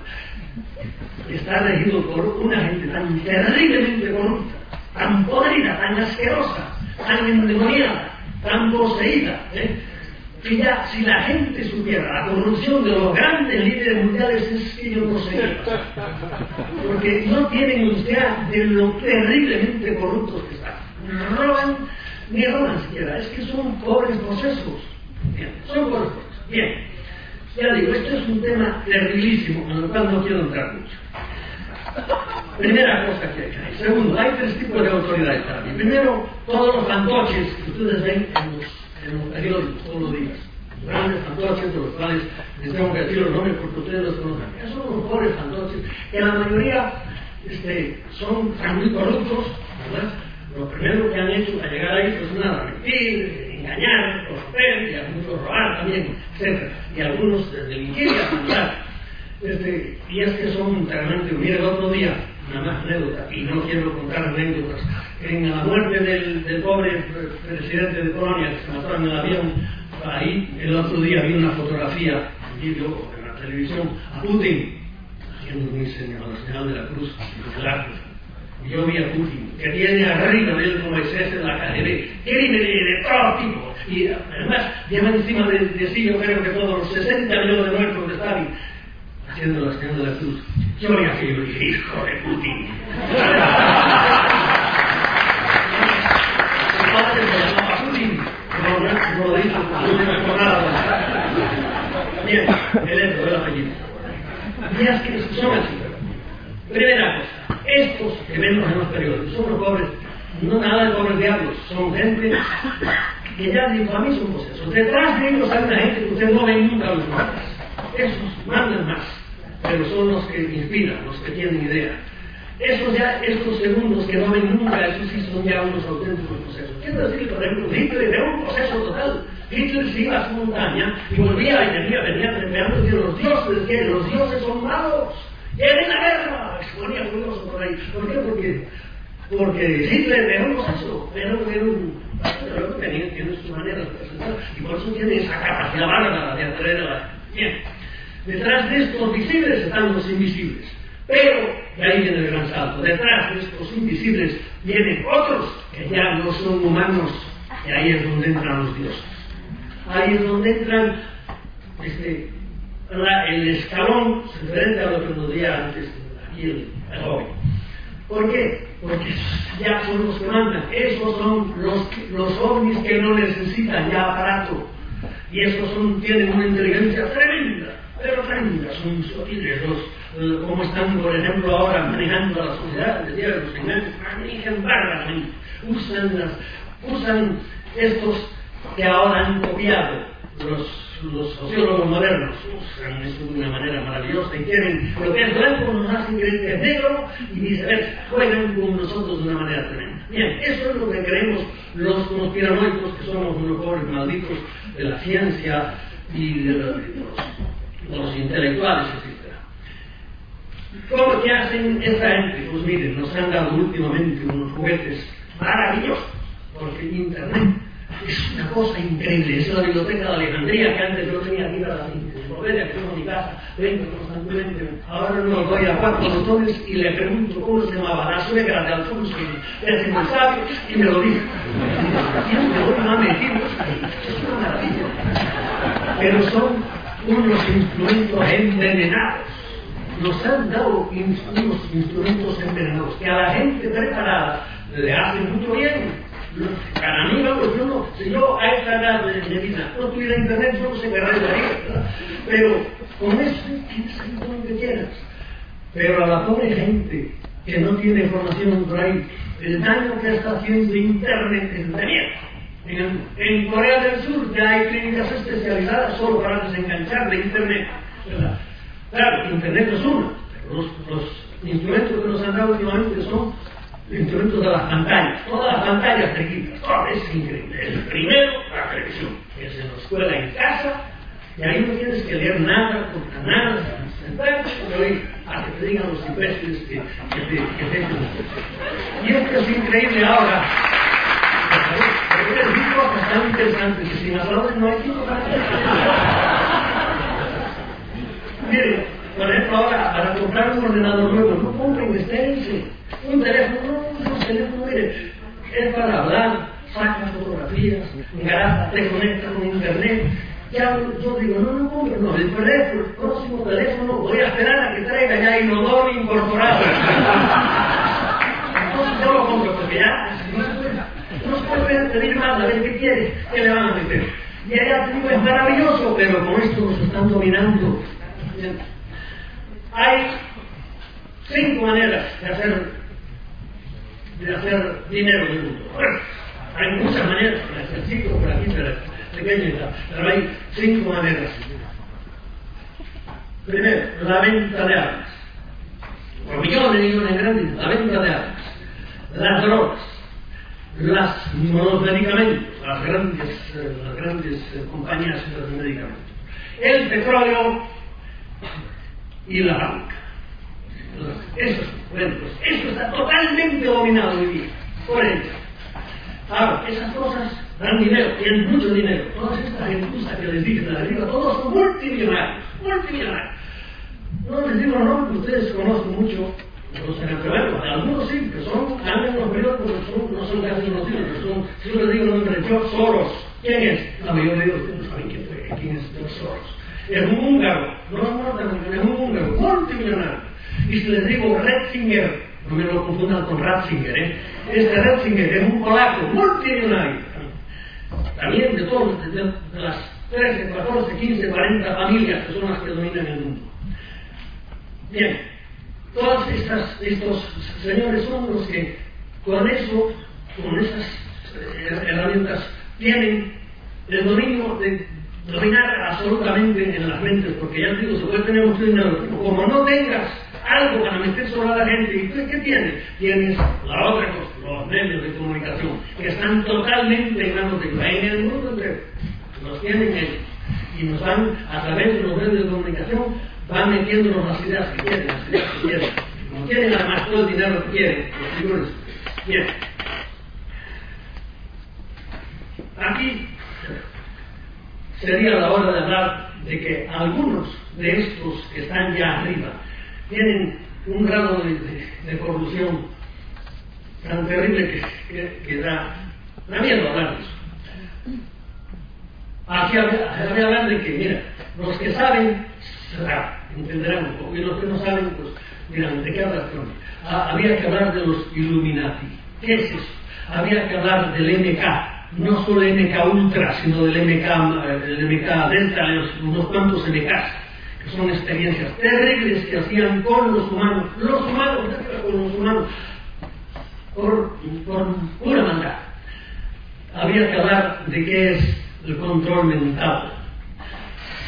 está regido por una gente tan terriblemente corrupta, tan podrida, tan asquerosa, tan endemoniada, tan poseída, ¿eh? que ya si la gente supiera la corrupción de los grandes líderes mundiales es que yo no sé. Porque no tienen idea de lo terriblemente corruptos que están. Roban ni roban siquiera es que son pobres procesos. Son pobres bien ya digo esto es un tema terribilísimo en el cual no quiero entrar mucho Primera cosa que hay. Segundo, hay tres tipos de autoridades para mí. Primero, todos los fantoches que ustedes ven en los en los periódicos todos los días. Grandes fantoches de los cuales les tengo que decir los nombres porque ustedes los conocen. Esos son los pobres fantoches que la mayoría este, son muy corruptos, ¿verdad? Lo primero que han hecho al llegar ahí pues nada, mentir, engañar, corromper, y algunos robar también, etc. Y algunos delinquir y. Este, y es que son realmente, mire el otro día, una más anécdota, y no quiero contar anécdotas, en la muerte del, pobre presidente de Polonia que se mató en el avión, ahí el otro día vi una fotografía, un vídeo en la televisión, a Putin haciendo mi señal, la señal de la cruz, y yo vi a Putin, que tiene arriba de él como Moisés en la KGB, crímenes de todo tipo, y además lleva encima de, de sí, yo creo que todos los 60 millones de muertos de Stalin, haciendo la señal de la cruz. Yo vi aquello y dije, hijo de Putin. Bien, el esto del apellido. Y es que son así. Primera cosa, estos que vemos en los periódicos son los pobres, no nada de pobres diablos, son gente que ya digo, a mí son procesos. Detrás de ellos hay una gente que usted no ve nunca los mapas. Esos mandan más pero son los que inspiran, los que tienen idea. Esos ya, estos segundos que no ven nunca, esos sí son ya unos auténticos procesos. Quiero decir, por ejemplo, Hitler era un proceso total. Hitler se iba a su montaña y volvía y venía, venía trepeando y decía, los dioses, que los dioses son malos, quieren la guerra, exponía furioso por ahí. ¿Por qué? Porque, porque Hitler era un proceso, era, era un, pero tenía, tiene su manera de presentar y por eso tiene esa capacidad bárbara de atraer a la Bien. Detrás de estos visibles están los invisibles. Pero, y ahí viene el gran salto, detrás de estos invisibles vienen otros que ya no son humanos, y ahí es donde entran los dioses. Ahí es donde entran este, el escalón diferente a lo que nos decía antes aquí el, el joven. ¿Por qué? Porque ya son los que mandan. Esos son los, los ovnis que no necesitan ya aparato. Y esos son, tienen una inteligencia tremenda pero tremendas, son sutiles, los, eh, como están, por ejemplo, ahora manejando la sociedad, los engaños, manejan bárbaramente, usan, las, usan estos que ahora han copiado los, los sociólogos modernos, usan eso de una manera maravillosa y tienen lo que es blanco nos hacen creer que es negro y viceversa, juegan con nosotros de una manera tremenda. Bien, eso es lo que creemos los conspiranoicos, que somos unos pobres malditos de la ciencia y de los, de los intelectuales, etc. ¿Cómo que hacen esta gente? Pues miren, nos han dado últimamente unos juguetes maravillosos, porque Internet es una cosa increíble. Es la biblioteca de Alejandría que antes yo tenía aquí para la enciclopedia, que tengo en mi casa, vengo constantemente. Ahora no doy a cuatro botones y le pregunto cómo se llamaba la suegra de Alfonso, que es muy sabio, y me lo dice. Y me voy a meter, es una maravilla. Pero son unos instrumentos envenenados. Nos han dado unos instrumentos envenenados que a la gente preparada le hacen mucho bien para mí, pues yo no, si yo a esta edad de, de vida no tuviera internet, yo no qué radio ¿verdad? Pero con eso tienes todo lo que quieras. Pero a la pobre gente que no tiene formación por ahí, el daño que está haciendo internet es de. En, en, Corea del Sur ya hay clínicas especializadas solo para desenganchar de internet. ¿verdad? Claro, internet es uno, pero los, los instrumentos que nos han dado últimamente son instrumentos de las pantallas, todas las pantallas chiquitas, todo es increíble. El primero, la televisión, que es en la escuela, en casa, y ahí no tienes que leer nada, contra nada, sentarte, a que te digan los imbéciles que, que, te, que te Y esto es increíble ahora. Cosas tan interesantes que sin las no hay tiempo para Miren, por ejemplo, ahora, para comprar un ordenador nuevo, no compren, estérense. Un teléfono, no, un teléfono, mire, es para hablar, saca fotografías, graba, te conecta con internet. Ya yo digo, no, no compre, no, el teléfono, el próximo teléfono, voy a esperar a que traiga ya inodoro incorporado. Entonces yo lo compro porque ya no se puede, no se puede pedir más, a ver qué quiere, qué le van a meter. Y allá digo, es maravilloso, pero con esto nos están dominando. Hay cinco maneras de hacer, de hacer dinero en el mundo. Hay muchas maneras, el ciclo por aquí, pero pequeño pero hay cinco maneras. Primero, la venta de armas. Por millones y millones grandes, la venta de armas. Las drogas. Las, los medicamentos, las grandes, las grandes compañías de medicamentos. El petróleo y la banca. Eso, bueno, pues está totalmente dominado hoy día por ellos. Ahora, esas cosas dan dinero, tienen mucho dinero. Todas estas gentusas que les dije de arriba, todos son multimillonarios, multimillonarios. No les digo no, que ustedes conocen mucho, no se me algunos sí, que son, andan los periódicos, pero son, no son casi conocidos, pero son, si yo les digo el nombre George Soros, ¿quién es? La mayoría de ustedes no saben quién, fue, quién es George Soros. Es un húngaro, no es norteamericano, es un húngaro, multimillonario. Y si les digo Retzinger, no me lo confundan con Ratzinger, ¿eh? Este Ratzinger es un polaco multimillonario. También de todos, de, de las 13, 14, 15, 40 familias que son las que dominan el mundo. Bien, todos estos señores son los que con eso, con esas eh, herramientas, tienen el dominio de dominar absolutamente en las mentes, porque ya te digo, se puede tener mucho dinero, como no tengas algo para meter sobre la gente, ¿y tú qué tienes? Tienes la otra cosa, los medios de comunicación, que están totalmente en manos de en mundo entero, los tienen ellos, y nos van, a través de los medios de comunicación, van metiéndonos las ideas que quieren, las ideas que quieren. Quieren además todo el dinero que quieren, los figuras. Aquí sería la hora de hablar de que algunos de estos que están ya arriba tienen un grado de, corrupción tan terrible que, da, da, miedo hablar de eso. Habría que hablar de que, mira, los que saben, entenderán un poco, y los que no saben, pues dirán, ¿de qué hablas ah, Habría que hablar de los Illuminati. ¿Qué es eso? Habría que hablar del MK, no solo MK Ultra, sino del MK, del MK Delta, unos cuantos MKs, que son experiencias terribles que hacían con los humanos, los humanos, con los humanos, por, por pura maldad. Habría que hablar de qué es el control mental.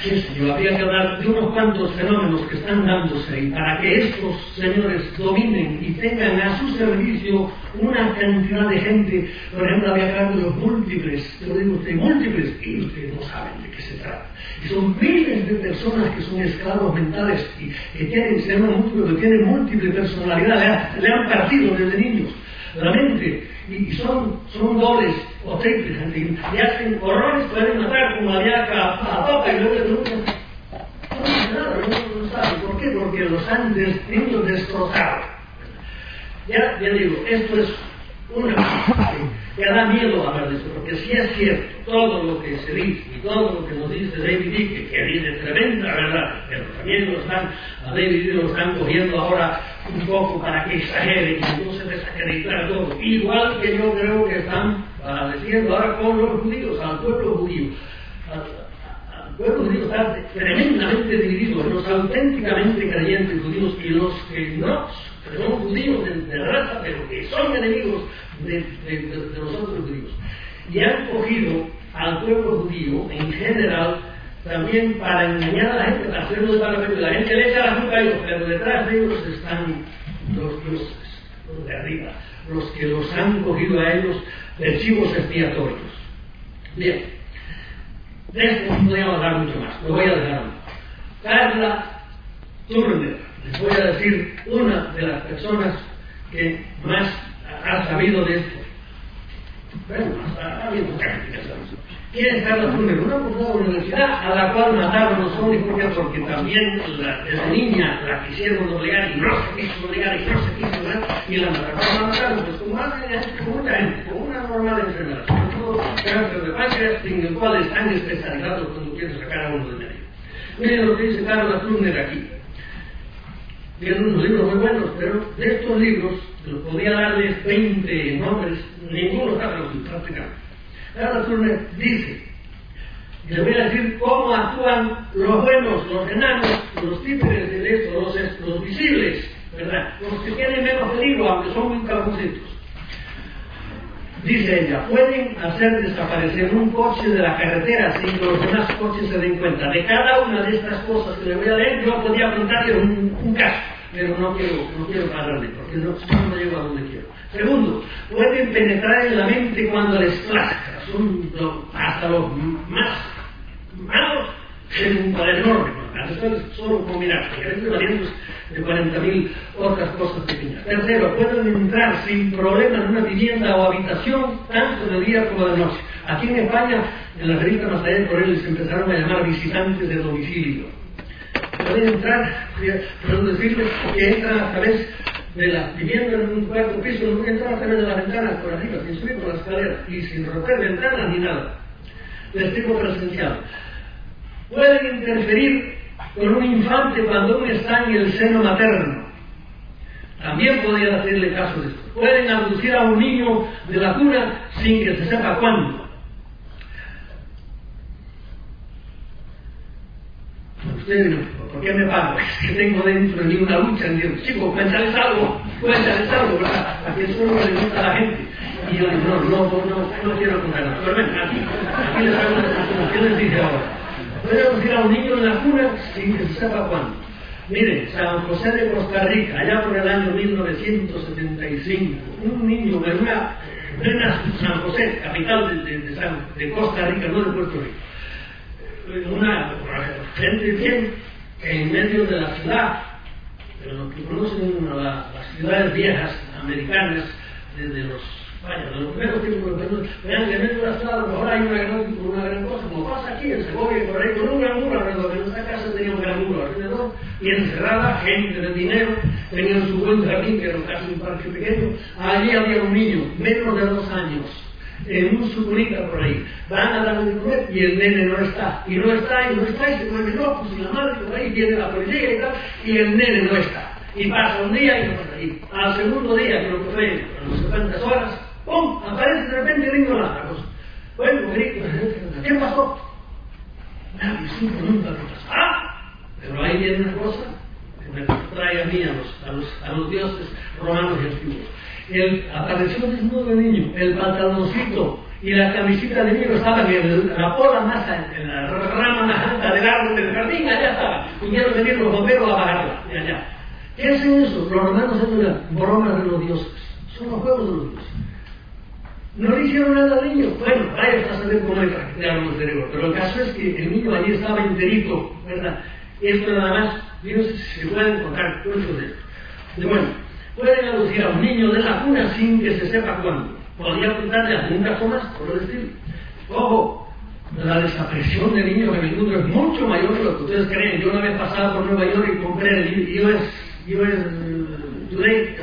Yo, habría que hablar de unos cuantos fenómenos que están dándose y para que estos señores dominen y tengan a su servicio una cantidad de gente, por ejemplo, había que hablar de los múltiples, te lo digo usted, múltiples, y ustedes no saben de qué se trata. Y son miles de personas que son esclavos mentales y que tienen, se llaman múltiples, que tienen múltiple personalidad, le han partido desde niños la mente y son, son dobles o triples y, hacen horrores, pueden matar como había a, a Toca y luego no dice nada, no, no sabe. ¿Por qué? Porque los han tenido destrozados. Ya, ya digo, esto es una que da miedo hablar de esto, porque si es cierto todo lo que se dice y todo lo que nos dice David Icke, que dice tremenda verdad, pero también lo están, a David Icke lo están cogiendo ahora un poco para que exagere y entonces desacreditar todo. Igual que yo creo que están padeciendo ahora con los judíos, al pueblo judío. Al- al pueblo judío está tremendamente dividido los auténticamente creyentes judíos y los que no son judíos de, de raza, pero que son enemigos de, de- de los otros judíos. Y han cogido al pueblo judío en general también para engañar a la gente, para de mala fe. La gente le echa la culpa a ellos, pero detrás de ellos están los dioses, los de arriba, los que los han cogido a ellos de chivos expiatorios. Bien, de esto podríamos hablar mucho más, lo voy a dejar. Carla Turner, les voy a decir una de las personas que más ha sabido de esto. Bueno, ha habido mucha gente que sabe. ¿Quién es Carla Turner? Una de la universidad a la cual mataron los hombres porque, también la, desde niña la quisieron obligar y no se quiso obligar y no se quiso obligar y la mataron. ¿Cómo la mataron? Pues como gente, con una normal enfermedad, todo cáncer de páncreas, en el cual están especializados cuando quieren sacar a uno de medio. Miren lo que dice Carla Turner aquí tienen unos libros muy buenos, pero de estos libros, los podía darles 20 nombres, ninguno está traducido prácticamente. Carla Turner dice, y les voy a decir cómo actúan los buenos, los enanos, los títeres de esto, los, los visibles, ¿verdad? Los que tienen menos peligro, aunque son muy cabroncitos. Dice ella, pueden hacer desaparecer un coche de la carretera sin que los demás coches se den cuenta. De cada una de estas cosas que le voy a leer, yo podría contarle un, un caso, pero no quiero, no quiero pararme, porque no, no llego a donde quiero. Segundo, pueden penetrar en la mente cuando les plazca. Son lo- hasta los más malos en un poder enorme. Solo hay variantes de 40.000 otras cosas pequeñas. Tercero, pueden entrar sin problema en una vivienda o habitación tanto de día como de noche. Aquí en España, en la revista Más allá de Correo, se empezaron a llamar visitantes de domicilio. Pueden entrar, pero decirles que entran a través de la vivienda en un cuarto piso, no pueden entrar a través de la ventana por arriba, sin subir por la escalera y sin romper ventanas ni nada. Les tengo presenciado. Pueden interferir con un infante cuando aún está en el seno materno. También podrían hacerle caso de esto. Pueden abducir a un niño de la cuna sin que se sepa cuándo. Usted, ¿por qué me pago? Es que tengo dentro de mí una lucha, entiendo. Chico, cuéntales algo, cuéntales algo, ¿verdad? A quien solo le gusta a la gente. Y yo digo, no, no, no, no, no quiero contar nada. Pero ven, aquí, aquí les hago una ¿Qué les dije ahora? Puede abducir a un niño en la cuna sin que se sepa cuándo. Miren, San José de Costa Rica, allá por el año 1975, un niño de una, plena San José, capital de, de, de de Costa Rica, no de Puerto Rico, una gente bien en medio de la ciudad, de lo que conocen la- las ciudades viejas americanas desde los vaya, de los de los vean que en medio de la ciudad a lo mejor hay una gran, una gran cosa, como pasa aquí en Segovia por ahí, con un gran muro alrededor, en esta casa tenía un gran muro alrededor, y encerrada, gente de dinero, tenían su buen jardín, que era casi un parque pequeño, allí había un niño, menos de dos años, en un sucurita por ahí. Van a darle de comer y el nene no está. Y no está, y no está, y se vuelve loco. Y la madre por ahí viene la policía y tal, y el nene no está. Y pasa un día y no está ahí. Al segundo día, que fue a las 70 horas, ¡pum! Aparece de repente Ringo Lázaro. Bueno, Ringo, ¿qué pasó? Nadie supo nunca qué pasó. ¡Ah! Pero ahí viene una cosa que me trae a mí a los, a los, a los dioses romanos y antiguos. Él apareció desnudo de niño, el pantaloncito y la camisita de niño estaba en la pola más en la rama más alta del árbol del jardín, allá estaba. Vinieron venir los bomberos a apagarla, de allá. ¿Qué hacen eso? Los romanos hacen una broma de los dioses. Son los juegos de los dioses. No le hicieron nada al niño. Bueno, vaya a saber cómo le el cerebro. Pero el caso es que el niño allí estaba enterito, ¿verdad? Esto nada más, Dios se puede encontrar cuentos de esto. Y bueno, pueden aducir a un niño de la cuna sin que se sepa cuándo. Podría apuntarle a nunca más por estilo. Ojo, la desaparición de niños en el mundo es mucho mayor de lo que ustedes creen. Yo una vez pasaba por Nueva York y compré el US, US Today,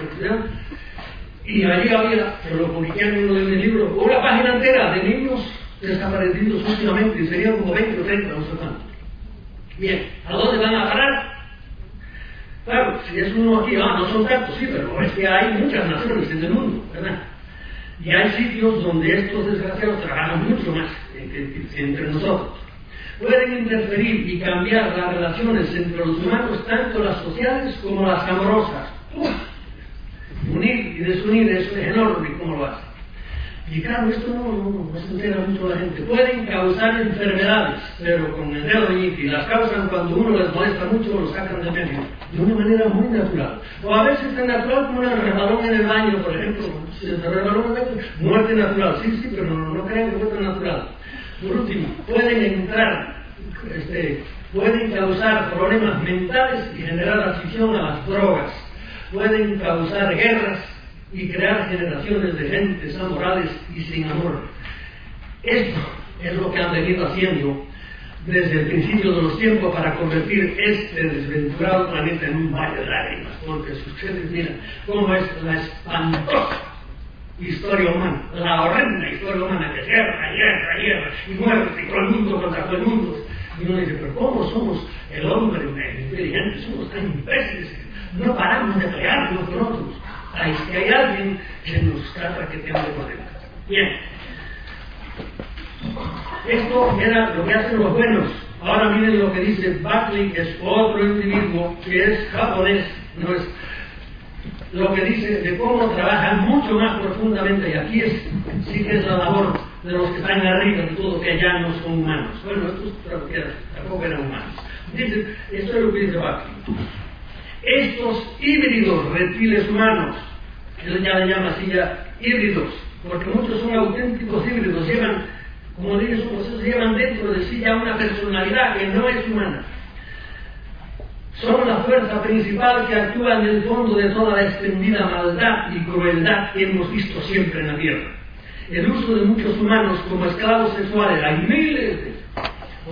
y allí había, que lo publiqué en uno de mis libros, una página entera de niños desaparecidos últimamente, y serían como 20 o 30, no sé cuánto. Bien, ¿a dónde van a parar? Claro, si es uno aquí, ah, no son tantos, sí, pero es que hay muchas naciones en el mundo, ¿verdad? Y hay sitios donde estos desgraciados trabajan mucho más entre nosotros. Pueden interferir y cambiar las relaciones entre los humanos, tanto las sociales como las amorosas. Uf unir y desunir, es enorme cómo lo hace. Y claro, esto no, no, no, se entera mucho la gente. Pueden causar enfermedades, pero con el dedo y las causan cuando uno les molesta mucho, lo sacan de medio, de una manera muy natural. O a veces tan natural como un resbalón en el baño, por ejemplo. Si se resbalón en el baño, muerte natural. Sí, sí, pero no, no crean que tan natural. Por último, pueden entrar, este, pueden causar problemas mentales y generar afición a las drogas pueden causar guerras y crear generaciones de gentes amorales y sin amor. Esto es lo que han venido haciendo desde el principio de los tiempos para convertir este desventurado planeta en un valle de lágrimas. Porque si ustedes miran cómo es la espantosa historia humana, la horrenda historia humana que guerra, guerra, guerra, y muerte, y todo el mundo contra todo el mundo. Y uno dice, pero ¿cómo somos el hombre inteligente? Somos tan imbéciles no paramos de pelearnos con otros. Ahí que hay alguien que nos trata que tenga poder. Bien. Esto era lo que hacen los buenos. Ahora miren lo que dice Buckley, que es otro individuo que es japonés, no es lo que dice de cómo trabajan mucho más profundamente, y aquí es, sí que es la labor de los que están arriba de todo, que ya no son humanos. Bueno, estos tampoco eran humanos. Dice, esto es lo que dice Buckley. Estos híbridos reptiles humanos, él ya le llama así híbridos, porque muchos son auténticos híbridos, llevan, como dice su proceso, llevan dentro de sí ya una personalidad que no es humana. Son la fuerza principal que actúa en el fondo de toda la extendida maldad y crueldad que hemos visto siempre en la tierra. El uso de muchos humanos como esclavos sexuales, hay miles de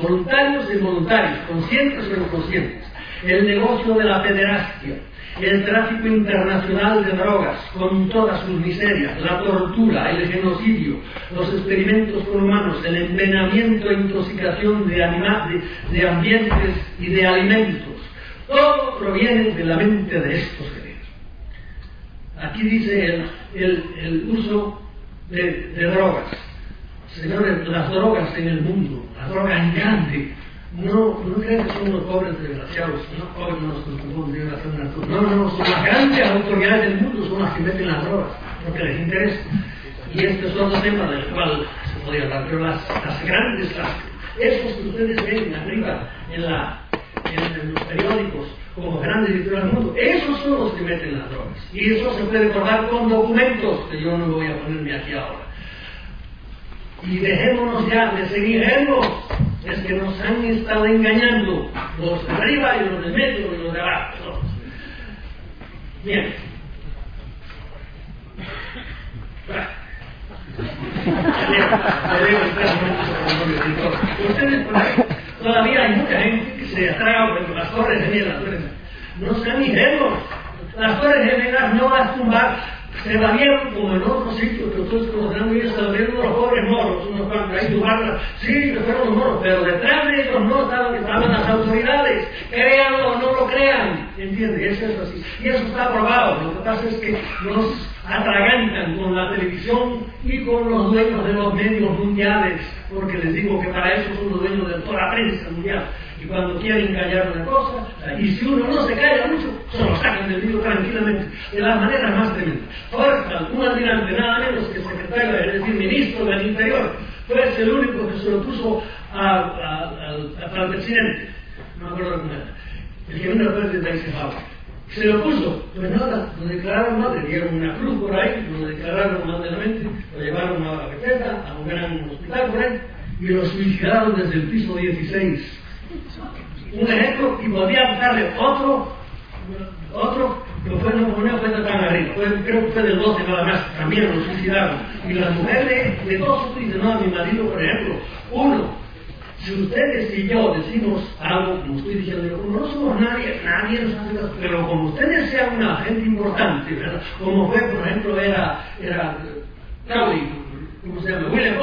voluntarios e involuntarios, conscientes o inconscientes el negocio de la pederastia, el tráfico internacional de drogas, con todas sus miserias, la tortura, el genocidio, los experimentos con humanos, el envenenamiento e intoxicación de, de, ambientes y de alimentos, todo proviene de la mente de estos seres. Aquí dice el, uso de, de, drogas. Señores, las drogas en el mundo, las drogas en grande, no, no crean que son los pobres desgraciados, no pobres no los de natural. No, no, son las grandes autoridades del mundo, son las que meten las drogas, porque les interesa. Y este es otro tema del cual se podría hablar, pero las, grandes, las, esos que ustedes ven arriba en, los periódicos como grandes editoriales del mundo, esos son los que meten las drogas. Y eso se puede probar con documentos, que yo no voy a ponerme aquí ahora. Y dejémonos ya de seguir es que nos han estado engañando los de arriba y los de medio y los de abajo. Bien. Ustedes todavía hay mucha gente que se atrae con las torres gemelas. No sean ingenuos. Las torres gemelas no las tumbar se la vieron como en otros sitios que ustedes conocerán bien, se la vieron los pobres moros, unos cuantos ahí barra, sí, que fueron los moros, pero detrás de ellos no estaban, estaban las autoridades, créanlo o no lo crean, ¿entiendes? Eso es así. Y eso está probado, lo que pasa es que nos atragantan con la televisión y con los dueños de los medios mundiales, porque les digo que para eso son los dueños de toda la prensa mundial. Y cuando quieren callar una cosa, y si uno no se calla mucho, se lo sacan del lío tranquilamente, de la manera más tremenda. Fuerza, un almirante, nada menos que secretario, es decir, ministro del Interior, fue el único que se lo puso al presidente, no me acuerdo cómo era, el que vino después de Eisenhower. Se lo puso, pues nada, lo declararon mal, le dieron una cruz por ahí, lo declararon mal de la mente, lo llevaron a la receta, a un gran hospital por ahí, y lo suicidaron desde el piso 16. Un ejemplo, y podía darle otro, otro, que fue, no, no fue tan arriba, fue, creo que fue del 12 nada más, también lo suicidaron. Y las mujeres de todos dicen, no, a mi marido, por ejemplo, uno, si ustedes y yo decimos algo, como estoy diciendo, como no somos nadie, nadie nos hace caso, pero como ustedes sean una gente importante, ¿verdad? como fue, por ejemplo, era, era Crowley, ¿cómo se llama? William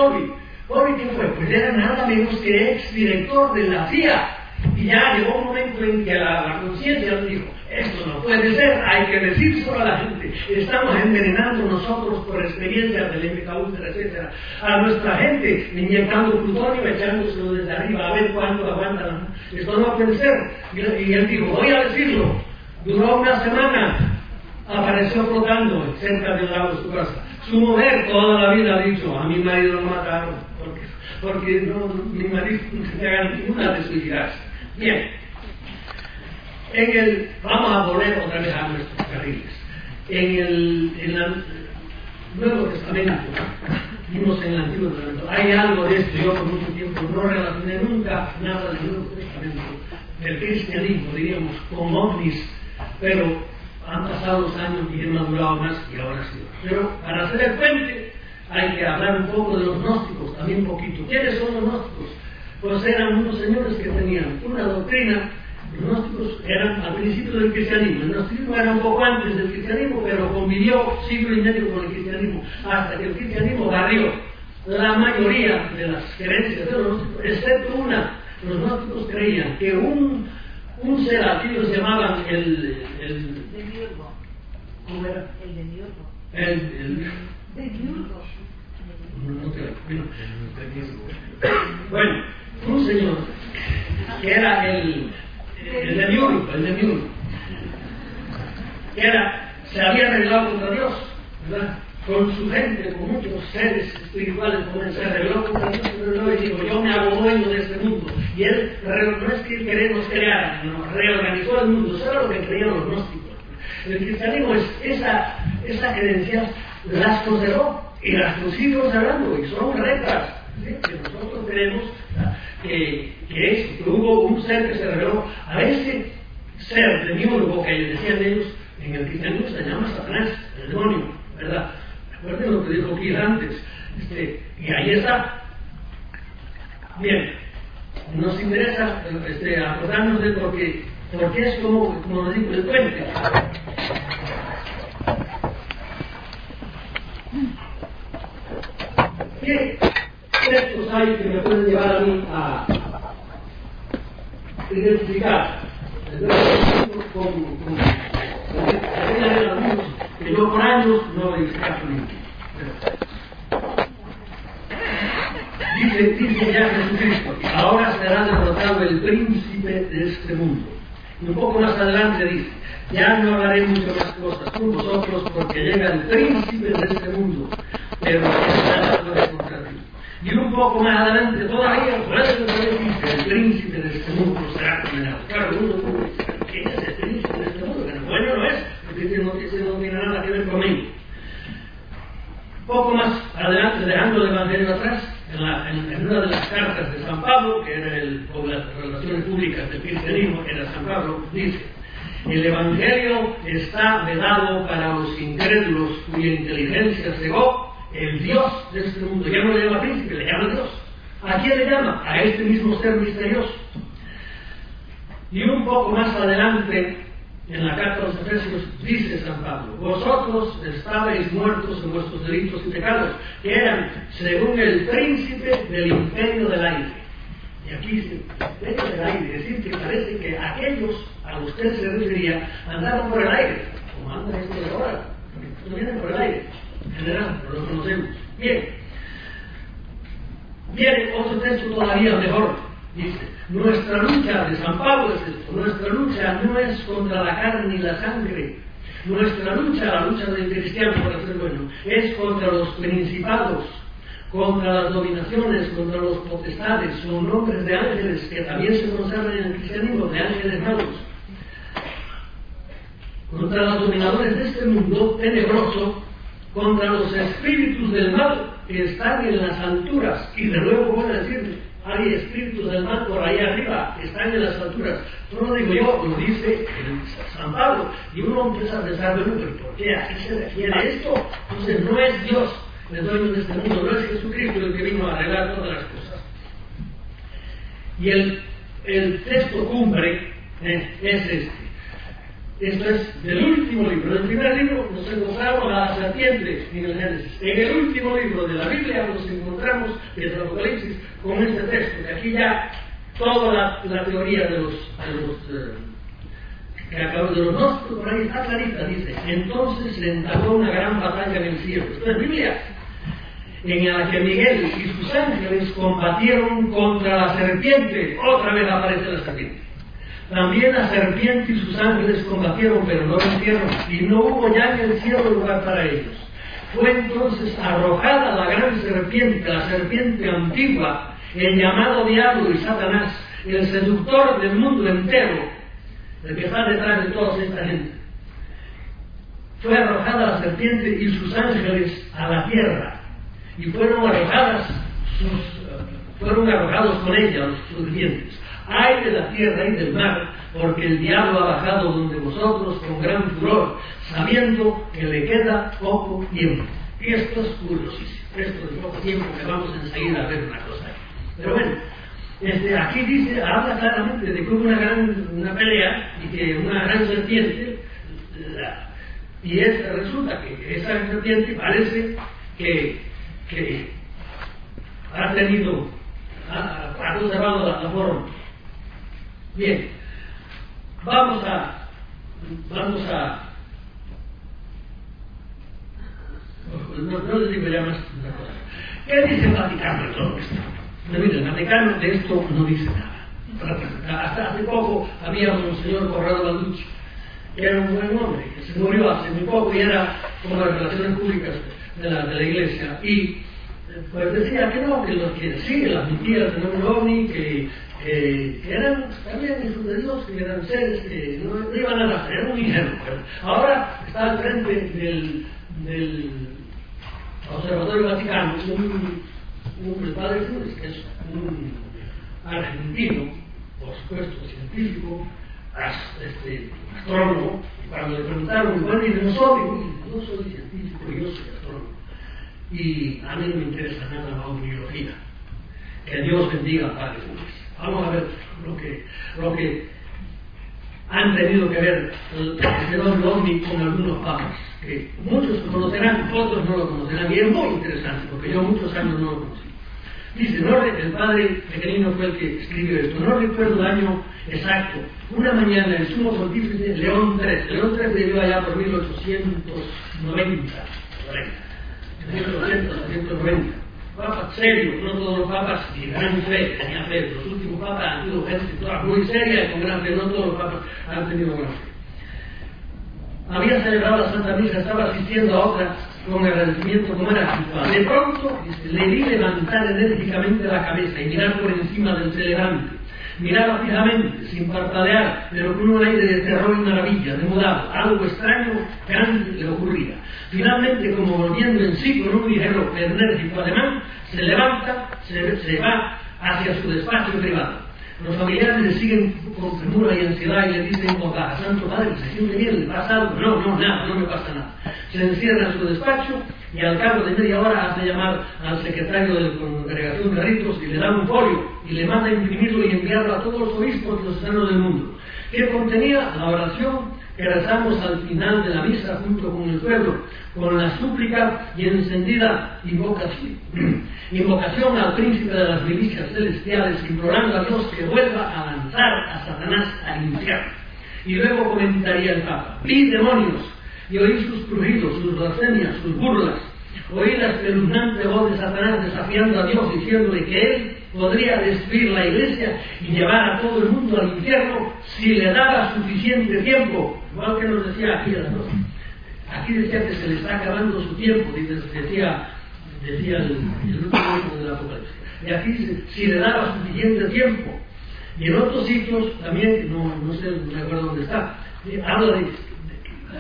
Bobby. Bobby, ¿qué fue? Pues era nada menos que ex director de la CIA. Y ya llegó un momento en que la, la conciencia dijo, esto no puede ser, hay que decírselo a la gente. Estamos envenenando nosotros por experiencias del MK etc. A nuestra gente, inyectando plutonio, echándoselo desde arriba a ver cuánto aguantan. Esto no puede ser. Y, él dijo, voy a decirlo. Duró una semana, apareció flotando cerca del lado de su casa. Su mujer toda la vida ha dicho, a mi marido lo mataron, porque, no, mi marido no haga ninguna de suicidarse. Bien, en el, vamos a volver otra vez a nuestros carriles. En el, Nuevo Testamento, vimos en el Antiguo Testamento, hay algo de esto, yo por mucho tiempo no relacioné nunca nada del Nuevo Testamento, del cristianismo, diríamos, con ovnis, pero han pasado los años y he madurado más y ahora sí. Pero para hacer el puente hay que hablar un poco de los gnósticos, también un poquito. ¿Quiénes son los gnósticos? Pues eran unos señores que tenían una doctrina los gnósticos eran al principio del cristianismo. El gnosticismo era un poco antes del cristianismo, pero convivió siglo y medio con el cristianismo, hasta que el cristianismo barrió la mayoría de las creencias de los gnósticos, excepto una. Los gnósticos creían que un, un ser, aquí los llamaban el... el ¿Cómo era? El demiurgo. El, el, Demiurgo. No, bueno, un señor que era el, el demiurgo, el demiurgo, era, se había rebelado contra Dios, ¿verdad? Con su gente, con muchos seres espirituales, como se rebeló contra Dios, rebeló y dijo, yo me hago dueño de este mundo. Y él, no es que queremos crear, no, reorganizó el mundo, eso era lo que creían los gnósticos. El cristianismo es esa, esa creencia, las conservó y las consigue conservando, y son rectas, ¿sí? que nosotros creemos que, que, es, que hubo un ser que se reveló a ese ser demiurgo que decían ellos en el cristianismo se llama Satanás, el demonio, ¿verdad? Recuerden lo que dijo aquí antes, este, y ahí está. Bien, nos interesa este, acordarnos de por qué, porque es como, como lo digo, el puente. ¿Qué textos hay que me pueden llevar a mí a identificar. Con, con, que yo por años no identificar con Dice, dice ya Jesucristo, ahora será derrotado el príncipe de este mundo. Y un poco más adelante dice, ya no hablaré mucho más cosas con vosotros porque llega el príncipe de este mundo, pero estará contra ti. Y un poco más adelante todavía, el príncipe de este mundo será condenado. Claro, uno dice, ¿quién es el príncipe de este mundo? Que bueno no es, porque no tiene nada que ver conmigo. Poco más adelante, dejando el Evangelio atrás, en, la, en, en, una de las cartas de San Pablo, que era el, o las relaciones públicas del cristianismo, era San Pablo, dice, el Evangelio está vedado para los incrédulos cuya inteligencia cegó el Dios de este mundo. Ya no le llama príncipe, le llama Dios. ¿A quién le llama? A este mismo ser misterioso. Y un poco más adelante, en la carta a los Efesios, dice San Pablo, vosotros estabais muertos en vuestros delitos y pecados, que eran según el príncipe del imperio del aire. Y aquí dice, imperio del aire, decir, que parece que aquellos a que se refería andaban por el aire, como anda esto de ahora, no vienen por el aire general, pero lo conocemos. Bien. Viene otro texto todavía mejor, Dice, nuestra lucha de San Pablo es esto, nuestra lucha no es contra la carne y la sangre, nuestra lucha, la lucha del cristiano para ser bueno, es contra los principados, contra las dominaciones, contra los potestades, son nombres de ángeles que también se conservan en el cristianismo, de ángeles malos, contra los dominadores de este mundo tenebroso, contra los espíritus del mal que están en las alturas, y de nuevo voy a decir, hay espíritus del mal por ahí arriba, están en las alturas. No lo digo yo, lo dice San Pablo. Y uno empieza a pensar, bueno, pero ¿por qué? ¿A qué se refiere esto? Entonces no es Dios el dueño de este mundo, no es Jesucristo el que vino a arreglar todas las cosas. Y el, el texto cumbre eh, es este. Esto es del último libro. En el primer libro nos encontramos a la serpiente en el Génesis. En el último libro de la Biblia nos encontramos, desde el Apocalipsis, con este texto. Aquí ya toda la, teoría de los, de los eh, que acabo de los dos, por ahí está clarita, dice. Entonces se entabló una gran batalla en el cielo. Esto es Biblia. En la que Miguel y sus ángeles combatieron contra la serpiente. Otra vez aparece la serpiente. También la serpiente y sus ángeles combatieron, pero no vencieron, y no hubo ya en el cielo lugar para ellos. Fue entonces arrojada la gran serpiente, la serpiente antigua, el llamado diablo y Satanás, el seductor del mundo entero, el que está detrás de toda esta gente. Fue arrojada la serpiente y sus ángeles a la tierra, y fueron sus, fueron arrojados con ella los serpientes hay de la tierra y del mar, porque el diablo ha bajado donde vosotros con gran furor, sabiendo que le queda poco tiempo. Y esto es curiosísimo, esto es poco tiempo que vamos enseguida a ver una cosa. Pero bueno, este, aquí dice, habla claramente de hubo una gran una pelea y que una gran serpiente, y es, resulta que esa serpiente parece que, ha tenido, ha, ha conservado la, la forma Bien, vamos a, vamos a, no, no les digo ya más una cosa. ¿Qué dice el Vaticano de todo esto? El Vaticano de esto no dice nada. Hasta hace poco había un señor Corrado Balducci, que era un buen hombre, que se murió hace muy poco y era como las relaciones públicas de la, de la iglesia. Y pues decía que no, que los que sí, las mentiras de un que que eran también hijos de Dios, que eran seres que no, iban a nacer, era un ingenuo. Ahora está al frente del, Observatorio Vaticano un, un padre Funes, que es un argentino, por supuesto científico, este, astrónomo, y cuando le preguntaron, bueno, y no soy, no soy científico, yo soy astrónomo. Y a mí no me interesa nada la biología. Que Dios bendiga al Padre Funes. Vamos a ver lo que, lo que han tenido que ver el fenómeno ovni con algunos papas, que muchos conocerán, otros no lo conocerán, y es muy interesante, porque yo muchos años no lo conocí. Dice, no, el padre pequeño fue el que escribió esto, no recuerdo el año exacto. Una mañana el sumo pontífice León III, León III vivió allá por 1890, 1890 papas serios, no todos los papas de gran fe tenían fe, los últimos papas han sido gente muy seria y con gran fe, no todos los papas han tenido gran fe. Había celebrado la Santa Misa, estaba asistiendo a otra con agradecimiento como era habitual. De pronto le vi levantar enérgicamente la cabeza y mirar por encima del celebrante. Miraba fijamente, sin parpadear, pero con un aire de terror y maravilla, demudado. Algo extraño, grande le ocurría. Finalmente, como volviendo en sí con un ligero enérgico ademán, se levanta, se, se va hacia su despacho privado. Los familiares le siguen con premura y ansiedad y le dicen Santo Padre, ¿se siente bien? ¿Le pasa algo? No, no, nada, no me pasa nada. Se encierra en su despacho y al cabo de media hora hace llamar al secretario de la congregación de ritos y le da un folio y le manda imprimirlo y enviarlo a todos los obispos ciudadanos del mundo. ¿Qué contenía? La oración que rezamos al final de la misa junto con el pueblo, con la súplica y encendida invocación, invocación al príncipe de las milicias celestiales, implorando a Dios que vuelva a lanzar a Satanás al infierno. Y luego comentaría el Papa, vi demonios y oí sus crujidos, sus blasfemias, sus burlas, oí la espeluznante voz de Satanás desafiando a Dios, diciéndole que él podría destruir la iglesia y llevar a todo el mundo al infierno si le daba suficiente tiempo. Igual que nos decía aquí, ¿no? aquí decía que se le está acabando su tiempo, decía, decía el, el último del Apocalipsis. Y aquí dice, si le daba suficiente tiempo. Y en otros sitios también, no, no sé, no me acuerdo dónde está, habla de,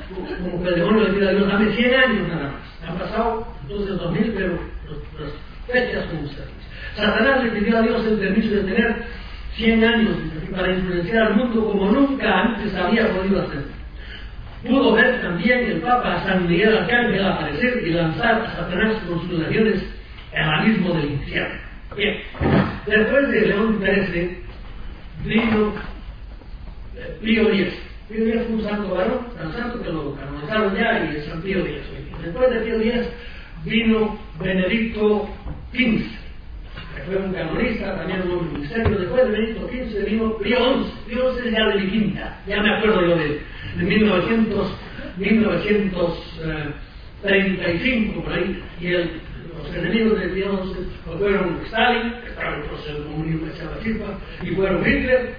como que el demonio le pide a Dios, dame 100 años nada más. Han pasado entonces 2000, pero las fechas como ustedes. Satanás le pidió a Dios el permiso de tener 100 años para influenciar al mundo como nunca antes había podido hacer. Pudo ver también el Papa San Miguel Arcángel aparecer y lanzar a Satanás con sus legiones al abismo del infierno. Bien, después de León XIII vino eh, Pío X. Pío X fue un santo varón, tan santo que lo canonizaron ya y es San Pío X. Después de Pío X vino Benedicto XV, que fue un canonista, también un hombre ministerio. Después de Benedicto XV vino Pío XI. Pío XI ya de mi quinta, ya me acuerdo yo de, de 1900, 1935 por ahí, y el los enemigos de Dios fueron Stalin, que estaba en el proceso del comunismo y fueron Hitler,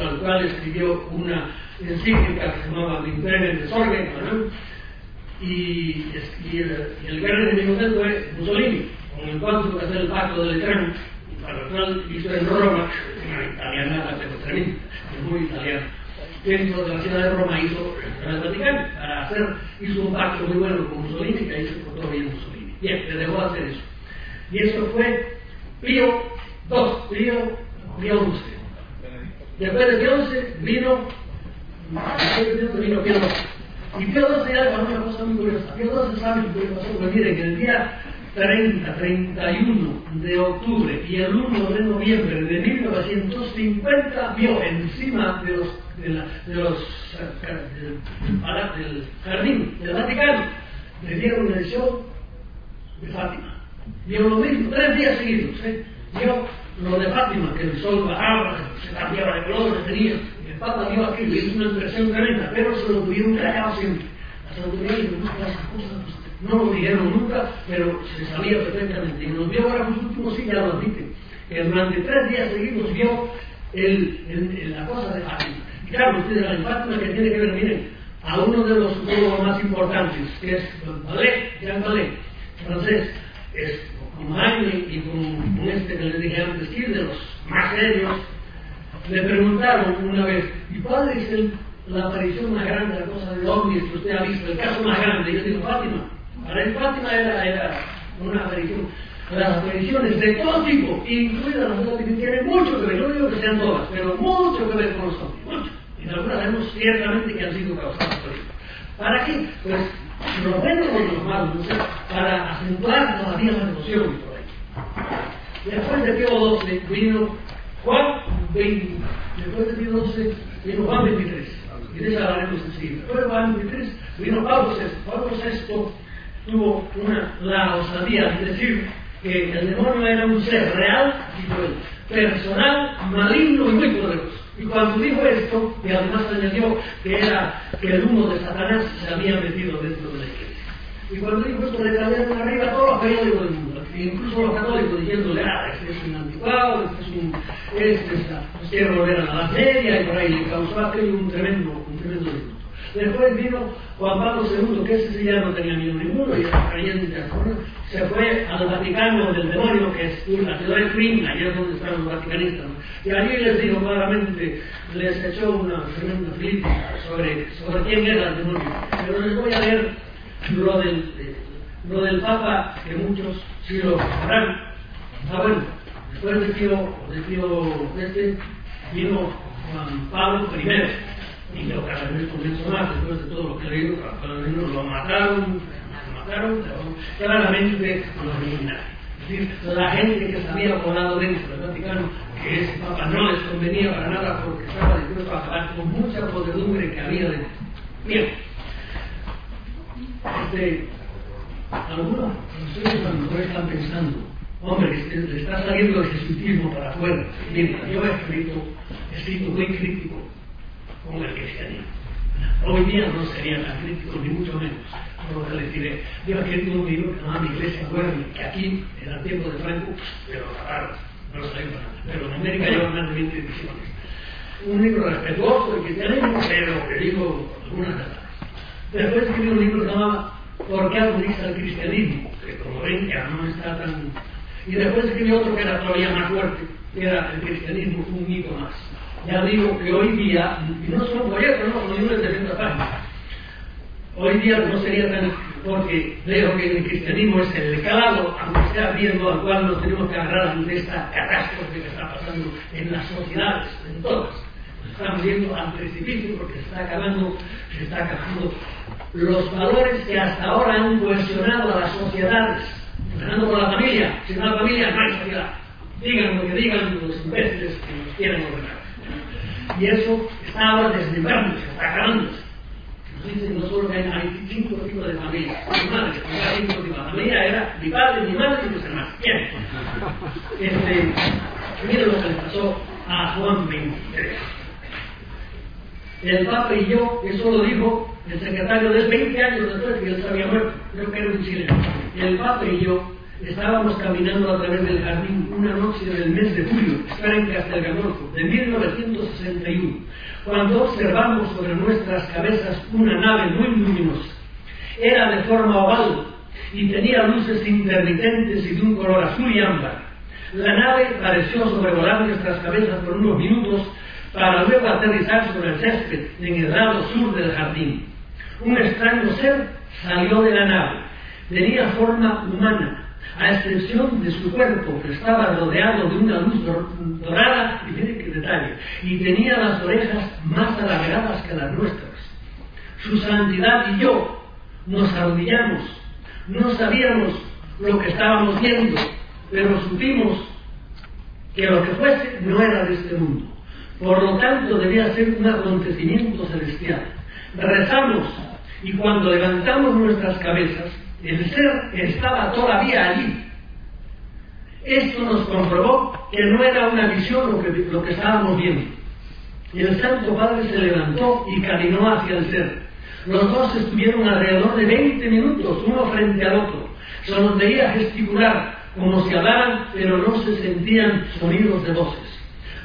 al cual escribió una encíclica que se llamaba Vinter en desorden, y, y, el, y el gran enemigo de fue Mussolini, con el cual tuvo que hacer el pacto del Eterno, para el cual hizo en Roma, una italiana, tremenda, muy italiana dentro de la ciudad de Roma hizo el Vaticano para hacer, hizo un pacto muy bueno con Mussolini, que ahí se portó bien Mussolini. Bien, le dejó hacer eso. Y eso fue Pío II, Pío, Pío XI. Después de Pío XI vino, vino Pío XII. Y Pío XII era una cosa muy curiosa. Pío XII sabe que pasó, porque miren que el día 30, 31 de octubre y el 1 de noviembre de 1950 vio encima de los, de la, de los del, jardín del Vaticano, le dieron una edición de Fátima. Vio lo mismo, tres días seguidos. ¿eh? Vio lo de Fátima, que el sol bajaba, se cambiaba de color, tenía. El Papa vio aquello, es una impresión tremenda, pero se lo tuvieron callado siempre. Autoridades no lo dijeron nunca, pero se sabía perfectamente. Y nos vio ahora los últimos sí, ya lo admiten, que durante tres días seguidos vio el, el, la cosa de Fátima. Y claro, ustedes la Fátima que tiene que ver, miren, a uno de los más importantes, que es Ballet, Jean Ballet es, Magni y con, este que les dije antes, que de los más serios, le preguntaron una vez, ¿y cuál es el, la aparición más grande, la cosa de ovnis que usted ha visto, el caso más grande? Y yo digo, Fátima. Para él Fátima era, era una aparición. Las apariciones de todo tipo, incluidas las que tienen mucho que ver, no digo que sean todas, pero mucho que ver con los ovnis, mucho. Y algunas vemos ciertamente que han sido causadas por ellos. ¿Para qué? Pues lo bueno con los malos, para acentuar todavía la devoción por ahí. Después de Pío XII vino Juan 20, después de Pío XII vino Juan 23, y de eso hablaremos. Después de Juan 23 vino Pablo VI. Pablo VI tuvo una, la osadía de decir que el demonio era un ser real y personal, maligno y muy poderoso. Y cuando dijo esto, y además añadió que era que el humo de Satanás se había metido dentro de la iglesia. Y cuando dijo esto, le cambiaron arriba todos los periódicos del mundo, incluso los católicos diciéndole, ah, este es un anticuado, este es un, este es, quiere volver a la media, y por ahí le causó aquello un tremendo, un tremendo. Después vino Juan Pablo II, que ese sí ya no tenía miedo ninguno, y era se fue al Vaticano del demonio, que es la ciudad de Turín, allá es donde están los vaticanistas. Y allí les dijo claramente, les echó una tremenda crítica sobre, sobre quién era el demonio. Pero les voy a leer lo del, lo del Papa, que muchos sí lo sabrán. Ah, bueno, después de Pío, de Pío este, vino Juan Pablo I, y lo comienzo más, después de todo lo que leído, lo mataron, lo mataron, claramente lo eliminaron. Es decir, la gente que se había colado dentro del Vaticano, que ese Papa no les convenía para nada porque estaba dispuesto a acabar con mucha podredumbre que había dentro. Bien, este, algunos ustedes cuando están pensando, hombre, le está saliendo el jesuitismo para afuera. Mientras yo he escrito, he escrito muy crítico con el cristianismo. Hoy día no sería tan crítico, ni mucho menos. Pero les diré, yo he escrito un libro que se llama Iglesia Muerde, que aquí, en el tiempo de Franco, pero raro. no lo sabía nada, pero en América lleva más de 20 ediciones. Un libro respetuoso del cristianismo, pero que digo algunas verdades. Después escribió un libro que se llamaba ¿Por qué agoniza el cristianismo? Que como ven ya no está tan... Y después escribió otro que era todavía más fuerte, que era el cristianismo un mito más. Ya digo que hoy día, y no son folletos, no, son libros de 300 páginas, hoy día no sería tan porque veo que el cristianismo es el calado, aunque sea viendo al cual nos tenemos que agarrar ante esta catástrofe que está pasando en las sociedades, en todas. Estamos yendo al precipicio porque se está acabando, se está acabando los valores que hasta ahora han cohesionado a las sociedades, empezando por la familia, sin una familia no hay sociedad. Digan lo que digan los imbéciles que nos quieren ordenar. Y eso está ahora desmembrándose, está acabándose. Nos dicen no solo que hay, cinco tipos de familia. Mi madre, hay cinco tipos de familia, era mi padre, mi madre y mis hermanos. Bien. Este, miren lo que le pasó a Juan 23. El Papa y yo, eso lo dijo el secretario de 20 años después que él se había muerto, creo que era un chileno. El Papa y yo estábamos caminando a través del jardín una noche del mes de julio, estar en Castelgamorfo, de 1961, cuando observamos sobre nuestras cabezas una nave muy luminosa. Era de forma oval y tenía luces intermitentes y de un color azul y ámbar. La nave pareció sobrevolar nuestras cabezas por unos minutos para luego aterrizar sobre el césped en el lado sur del jardín. Un extraño ser salió de la nave. Tenía forma humana, a excepción de su cuerpo, que estaba rodeado de una luz dorada, y miren qué detalle, y tenía las orejas más alargadas que las nuestras. Su santidad y yo nos arrodillamos, no sabíamos lo que estábamos viendo, pero supimos que lo que fuese no era de este mundo. Por lo tanto, debía ser un acontecimiento celestial. Rezamos y cuando levantamos nuestras cabezas, el ser estaba todavía allí. Esto nos comprobó que no era una visión lo que, estábamos viendo. El Santo Padre se levantó y caminó hacia el ser. Los dos estuvieron alrededor de 20 minutos, uno frente al otro. Se los veía gesticular, como si hablaran, pero no se sentían sonidos de voces.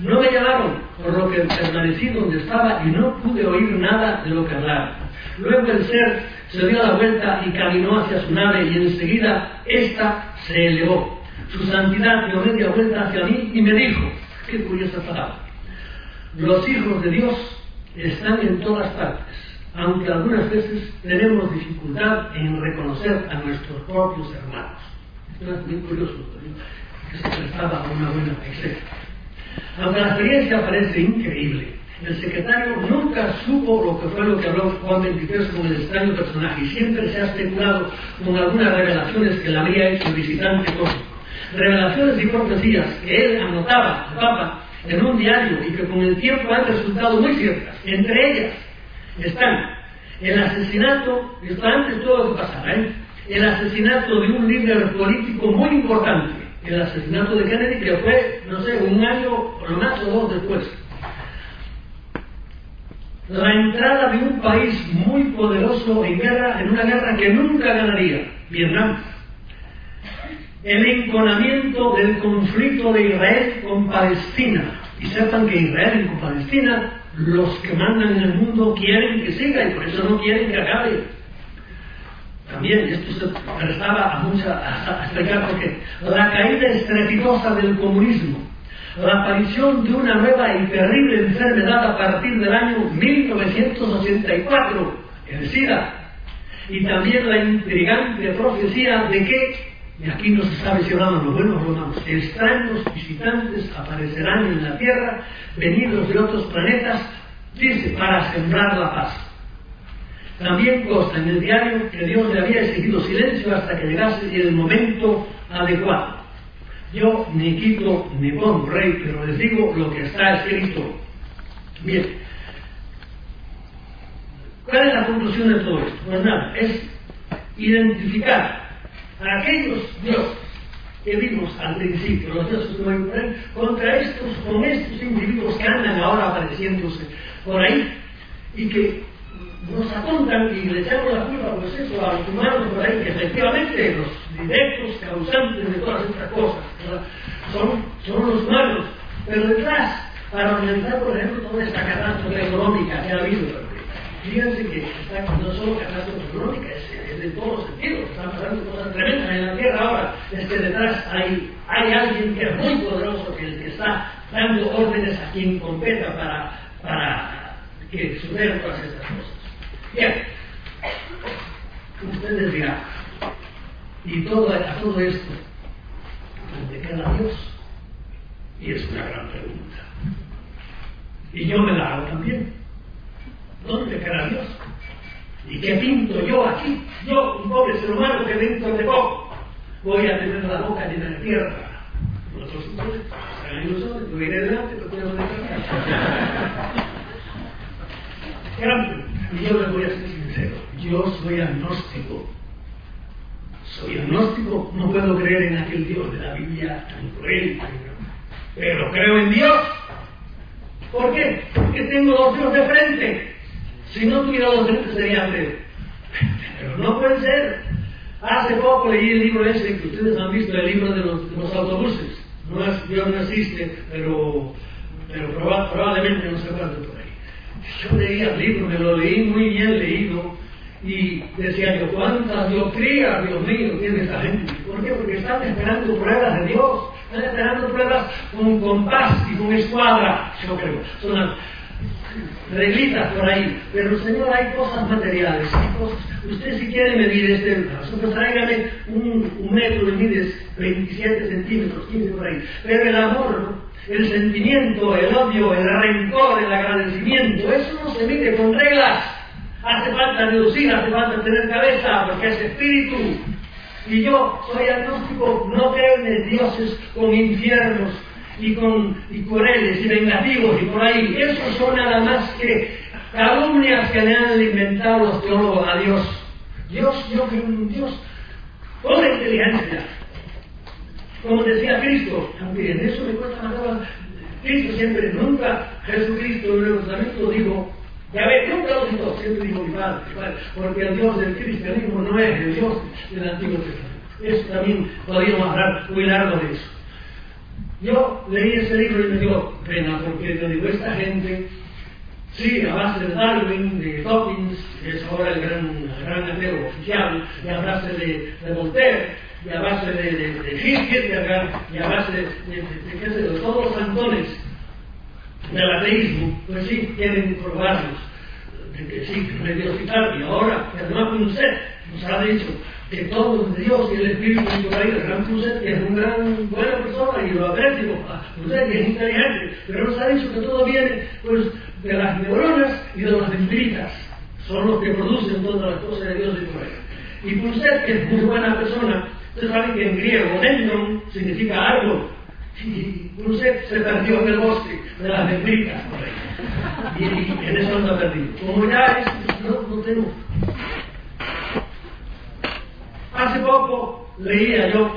No me llamaron, por lo que permanecí donde estaba y no pude oír nada de lo que hablaban. Luego el ser se dio la vuelta y caminó hacia su nave y enseguida ésta se elevó. Su santidad dio media vuelta hacia mí y me dijo, qué curiosa palabra, los hijos de Dios están en todas partes, aunque algunas veces tenemos dificultad en reconocer a nuestros propios hermanos. Es muy curioso, que se prestaba a una buena exégesis. Aunque la experiencia parece increíble, el secretario nunca supo lo que fue lo que habló Juan 23 con el extraño personaje y siempre se ha especulado con algunas revelaciones que le habría hecho el visitante cósmico. Revelaciones y profecías que él anotaba, el Papa, en un diario y que con el tiempo han resultado muy ciertas. Entre ellas están el asesinato, esto antes todo lo que pasara, ¿eh? el asesinato de un líder político muy importante, el asesinato de Kennedy, que fue, no sé, un año o más o dos después. La entrada de un país muy poderoso en guerra, en una guerra que nunca ganaría, Vietnam. El enconamiento del conflicto de Israel con Palestina. Y sepan que Israel con Palestina, los que mandan en el mundo quieren que siga y por eso no quieren que acabe. También esto se prestaba a mucha a, explicar porque la caída estrepitosa del comunismo, la aparición de una nueva y terrible enfermedad a partir del año 1984, el SIDA, y también la intrigante profecía de que, y aquí no se sabe si hablaban los buenos malos, extraños visitantes aparecerán en la Tierra, venidos de otros planetas, dice, para sembrar la paz. También consta en el diario que Dios le había exigido silencio hasta que llegase el momento adecuado. Yo ni quito ni pongo rey, pero les digo lo que está escrito. Bien. ¿Cuál es la conclusión de todo esto? Pues nada, es identificar a aquellos dioses que vimos al principio, los dioses a poner, contra estos, con estos individuos que andan ahora apareciéndose por ahí y que nos apuntan y le echamos la culpa pues eso, a los humanos por ahí, que efectivamente los directos causantes de todas estas cosas. Son, son los malos. Pero detrás, para organizar, por ejemplo, toda esta catástrofe económica que ha habido, fíjense que está, no solo catástrofe económica, es, de todos los sentidos, están pasando cosas tremendas en la tierra ahora, es que detrás hay, hay alguien que es muy poderoso, que, que está dando órdenes a quien competa para, para que sucedan todas estas cosas. Bien, ustedes dirán, y todo, a todo esto, ¿dónde queda Dios? Y es una gran pregunta. Y yo me la hago también. ¿Dónde queda Dios? ¿Y qué pinto yo aquí? Yo, un pobre ser humano que dentro de poco voy a tener la boca llena de tierra. Nosotros, serán ilusiones, yo iré delante, pero tengo de Gran yo les voy a ser sincero, yo soy agnóstico. Soy agnóstico, no puedo creer en aquel Dios de la Biblia tan cruel, pero creo en Dios. ¿Por qué? Porque tengo dos Dios de frente. Si no tuviera dos de frente sería feo. Pero no puede ser. Hace poco leí el libro ese que ustedes han visto, el libro de los, autobuses. No es, Dios no existe, pero, pero probablemente no se cuánto por. Yo leía el libro, me lo leí muy bien leído y decía yo, ¿cuántas doctrinas, Dios mío, tiene esta gente? ¿Por qué? Porque están esperando pruebas de Dios, están esperando pruebas con compás y con escuadra, yo creo. Son las reglitas por ahí. Pero Señor, hay cosas materiales. Usted si quiere medir este brazo, pues tráigame un, metro y mides 27 centímetros, 15 por ahí. Pero el amor, el sentimiento, el odio, el rencor, el agradecimiento, eso no se mide con reglas. Hace falta reducir, hace falta tener cabeza, porque es espíritu. Y yo soy agnóstico, no creo en dioses con infiernos y con y crueles y vengativos y por ahí. Eso son nada más que calumnias que le han inventado los teólogos a Dios. Dios, yo creo en Dios con inteligencia. Como decía Cristo, en eso me cuesta más. Cristo siempre, nunca Jesucristo en el Nuevo Testamento dijo, ya ves, nunca lo citó, siempre dijo mi padre, porque el Dios del cristianismo no es el Dios del Antiguo Testamento. Eso también podríamos hablar muy largo de eso. Yo leí ese libro y me dio pena, porque te digo, esta gente, sí, a base de Darwin, de Dawkins, que es ahora el gran, gran ateo oficial, y a base de, de Voltaire, y a base de, de, de y a base de, de, de, todos los santones del ateísmo, pues sí, quieren probarnos de que sí, Dios y ahora, además Punset nos ha dicho que todo de Dios y el Espíritu de ahí, el gran Punset, que es un gran buena persona y lo aprecio, Punset que es inteligente, pero nos ha dicho que todo viene pues de las neuronas y de las dendritas, son los que producen todas las cosas de Dios y por ahí. Y Punset, que es muy buena persona, ustedes saben que en griego, dendron significa árbol, y Punset se perdió en el bosque de las dendritas por ahí. Y, en eso anda perdido. Como ya es, no, no tengo. Hace poco leía yo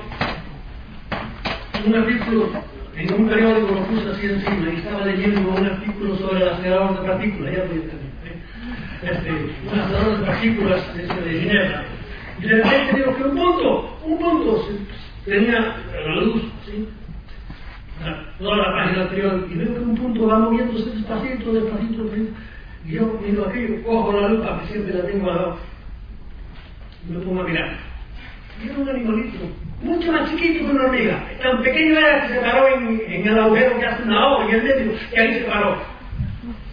un artículo en un periódico, lo puse así encima, y estaba leyendo un artículo sobre el acelerador de partículas, ya lo ¿eh? este, un acelerador de partículas este, de Ginebra. Y de repente digo que un punto, un punto, tenía la luz, ¿sí? toda la página anterior y veo que un punto va moviéndose despacito, despacito, despacito. Y yo miro aquí, cojo la lupa que siempre la tengo al lado y me pongo a mirar. Era un animalito, mucho más chiquito que una hormiga. Tan pequeño era que se paró en, el agujero que hace una hoja en el medio, y ahí se paró.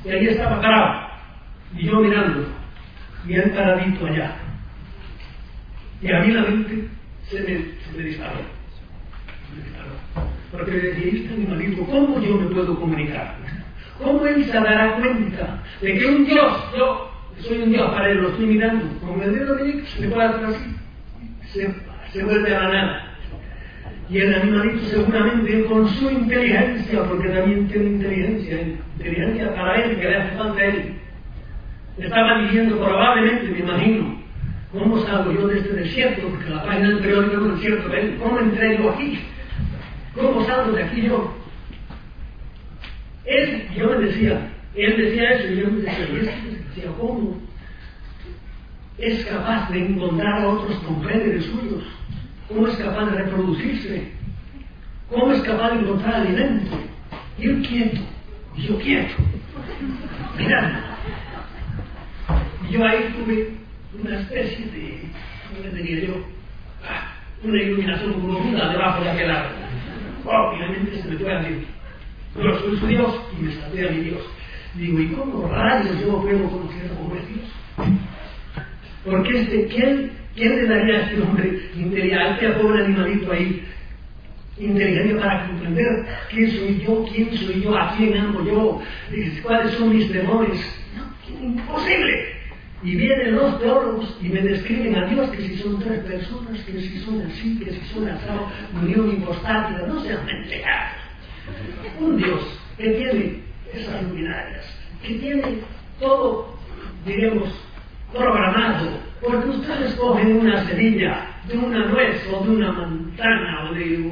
Y ahí estaba parado. Y yo mirando, y él paradito allá. Y a mí la mente se me, me disparó. Se me disparó. Porque decía, este animalismo, ¿cómo yo me puedo comunicar? ¿Cómo él se dará cuenta de que un Dios, yo soy un Dios para él, lo estoy mirando, como el dedo de se puede hacer así, se, se vuelve a la nada. Y el animalito seguramente con su inteligencia, porque también tiene inteligencia, inteligencia para él, que le hace falta a él, estaba diciendo probablemente, me imagino, ¿cómo salgo yo de este desierto? Porque la página del periódico es un desierto, ¿cómo entré yo aquí? ¿Cómo salgo de aquí yo? Él, yo me decía, él decía eso y yo me decía, ¿cómo? Es capaz de encontrar a otros compéndios suyos. cómo es capaz de reproducirse, cómo es capaz de encontrar alimento. Y él quieto, y yo quieto, mirando. Y yo ahí tuve una especie de, ¿cómo le diría yo? Ah, una iluminación profunda debajo de aquel árbol. Obviamente se me fue a decir, yo soy su Dios y me salvé a mi Dios. Digo, ¿y cómo rayos yo puedo conocer como es Dios? Porque este, ¿quién, ¿quién le daría a este hombre inteligencia, a este pobre animalito ahí, inteligencia para comprender quién soy yo, quién soy yo, a quién amo yo, cuáles son mis temores? No, imposible. Y vienen los teólogos y me describen a Dios que si son tres personas, que si son así, que si son asado, unión hipostática, no sean mentiras. Un Dios que tiene esas luminarias, que tiene todo, diremos, programado, porque ustedes cogen una semilla de una nuez o de una manzana o de,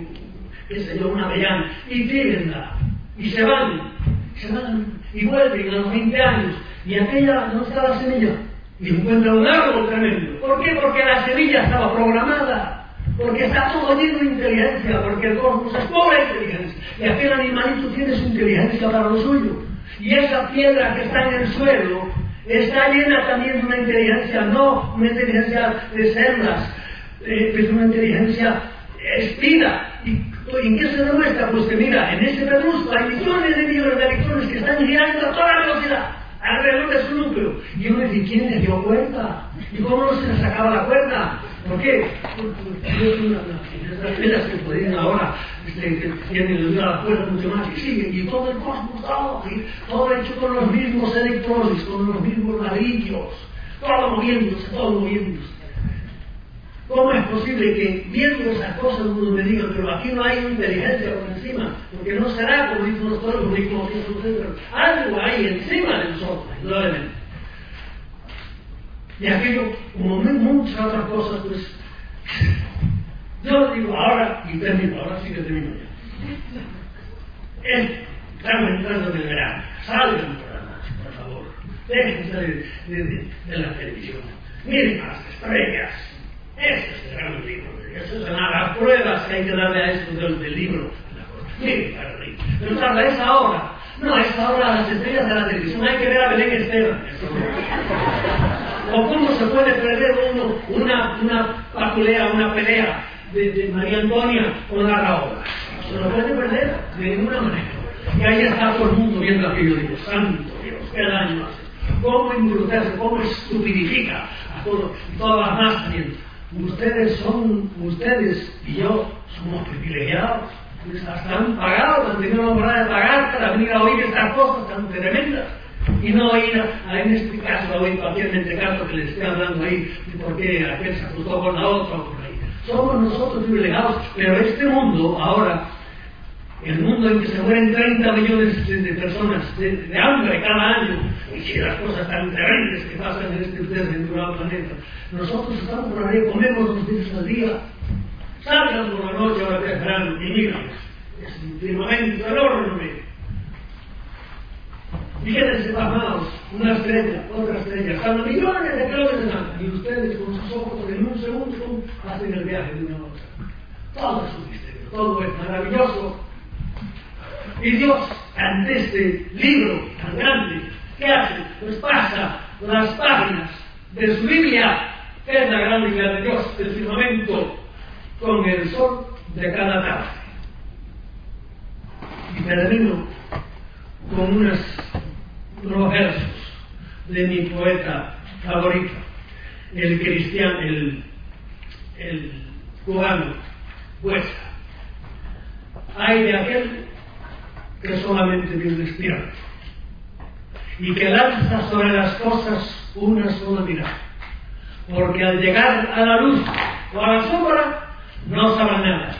qué sé yo, una avellana y tírenla y se van, se van y vuelven a los 20 años y aquella no está la semilla y encuentra un árbol tremendo. ¿Por qué? Porque la semilla estaba programada, porque está todo lleno de inteligencia, porque el cosmos es pura inteligencia. Y aquel animalito tiene su inteligencia para lo suyo. Y esa piedra que está en el suelo está llena también de una inteligencia, no una inteligencia de células, eh, es una inteligencia espina. ¿Y en qué se demuestra? Pues que mira, en ese pedrusco hay millones de millones de electrones que están girando a toda velocidad alrededor de su núcleo. Y uno dice, ¿quién le dio cuerda? ¿Y cómo no se le sacaba la cuerda? ¿Por qué? Porque las piedras que pueden ahora este, tienen la cuerda mucho más y siguen. Y todo el cosmos, todo, todo hecho con los mismos electrones, con los mismos ladrillos, todo moviéndose, todo moviéndose. ¿Cómo es posible que viendo esas cosas uno me diga, pero aquí no hay inteligencia por encima? Porque no será como dicen los toros, como pero algo hay encima de nosotros, indudablemente. Y aquello, como muchas otras cosas, pues, yo digo ahora, y termino, ahora sí que termino ya. estamos entrando en el verano, salgan por por favor, dejen salir de, de, de la televisión, miren las estrellas, eso es el gran libro. Eso son las pruebas que hay que darle a esto del, del libro. Mire, Pero claro, a esa hora, no, a esa hora las estrellas de la televisión hay que ver a Belén Esteban. O cómo se puede perder uno una, una paculea, una pelea de, de María Antonia con la Raola. Se lo puede perder de ninguna manera. Y ahí está todo el mundo viendo aquello. Digo, santo Dios, qué daño hace. Cómo embrutecerse, cómo estupidifica a todas las masas ustedes son, ustedes y yo somos privilegiados. Están pagados, han tenido la oportunidad de pagar para venir a oír estas cosas tan tremendas. Y no oír, a, en este caso, a oír pacientemente caso que les estoy hablando ahí, de por qué aquel se acostó con la otra o. Somos nosotros privilegiados, pero este mundo ahora el mundo en que se mueren 30 millones de, personas de, hambre cada año, y si las cosas tan tremendas que pasan en este desventurado planeta, nosotros estamos por ahí, comemos dos veces al día, salgan por la noche ahora temprano y miran, es un firmamento enorme. Y quédense pasmados, una estrella, otra estrella, están millones de kilómetros de y ustedes con sus ojos en un segundo hacen el viaje de una a otra. Todo es un misterio, todo es maravilloso, y Dios, ante este libro tan grande, ¿qué hace? Pues pasa las páginas de su Biblia, que es la gran Biblia de Dios, del firmamento, con el sol de cada tarde. Y termino con unos, versos de mi poeta favorito, el cristiano, el, el cubano, Huesca. Hay de aquel que solamente Dios despierta y que lanza sobre las cosas una sola mirada. Porque al llegar a la luz o a la sombra, no sabe nada,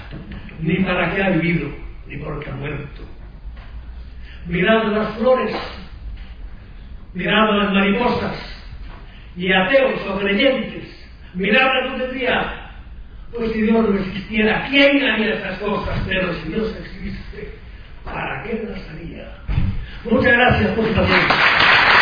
ni para qué ha vivido, ni por qué ha muerto. Mirando las flores, mirando las mariposas, y ateos o creyentes, mirando la luz pues si Dios no existiera, ¿quién haría esas cosas? Pero si Dios existe, ¿Para qué las haría? Muchas gracias por su atención.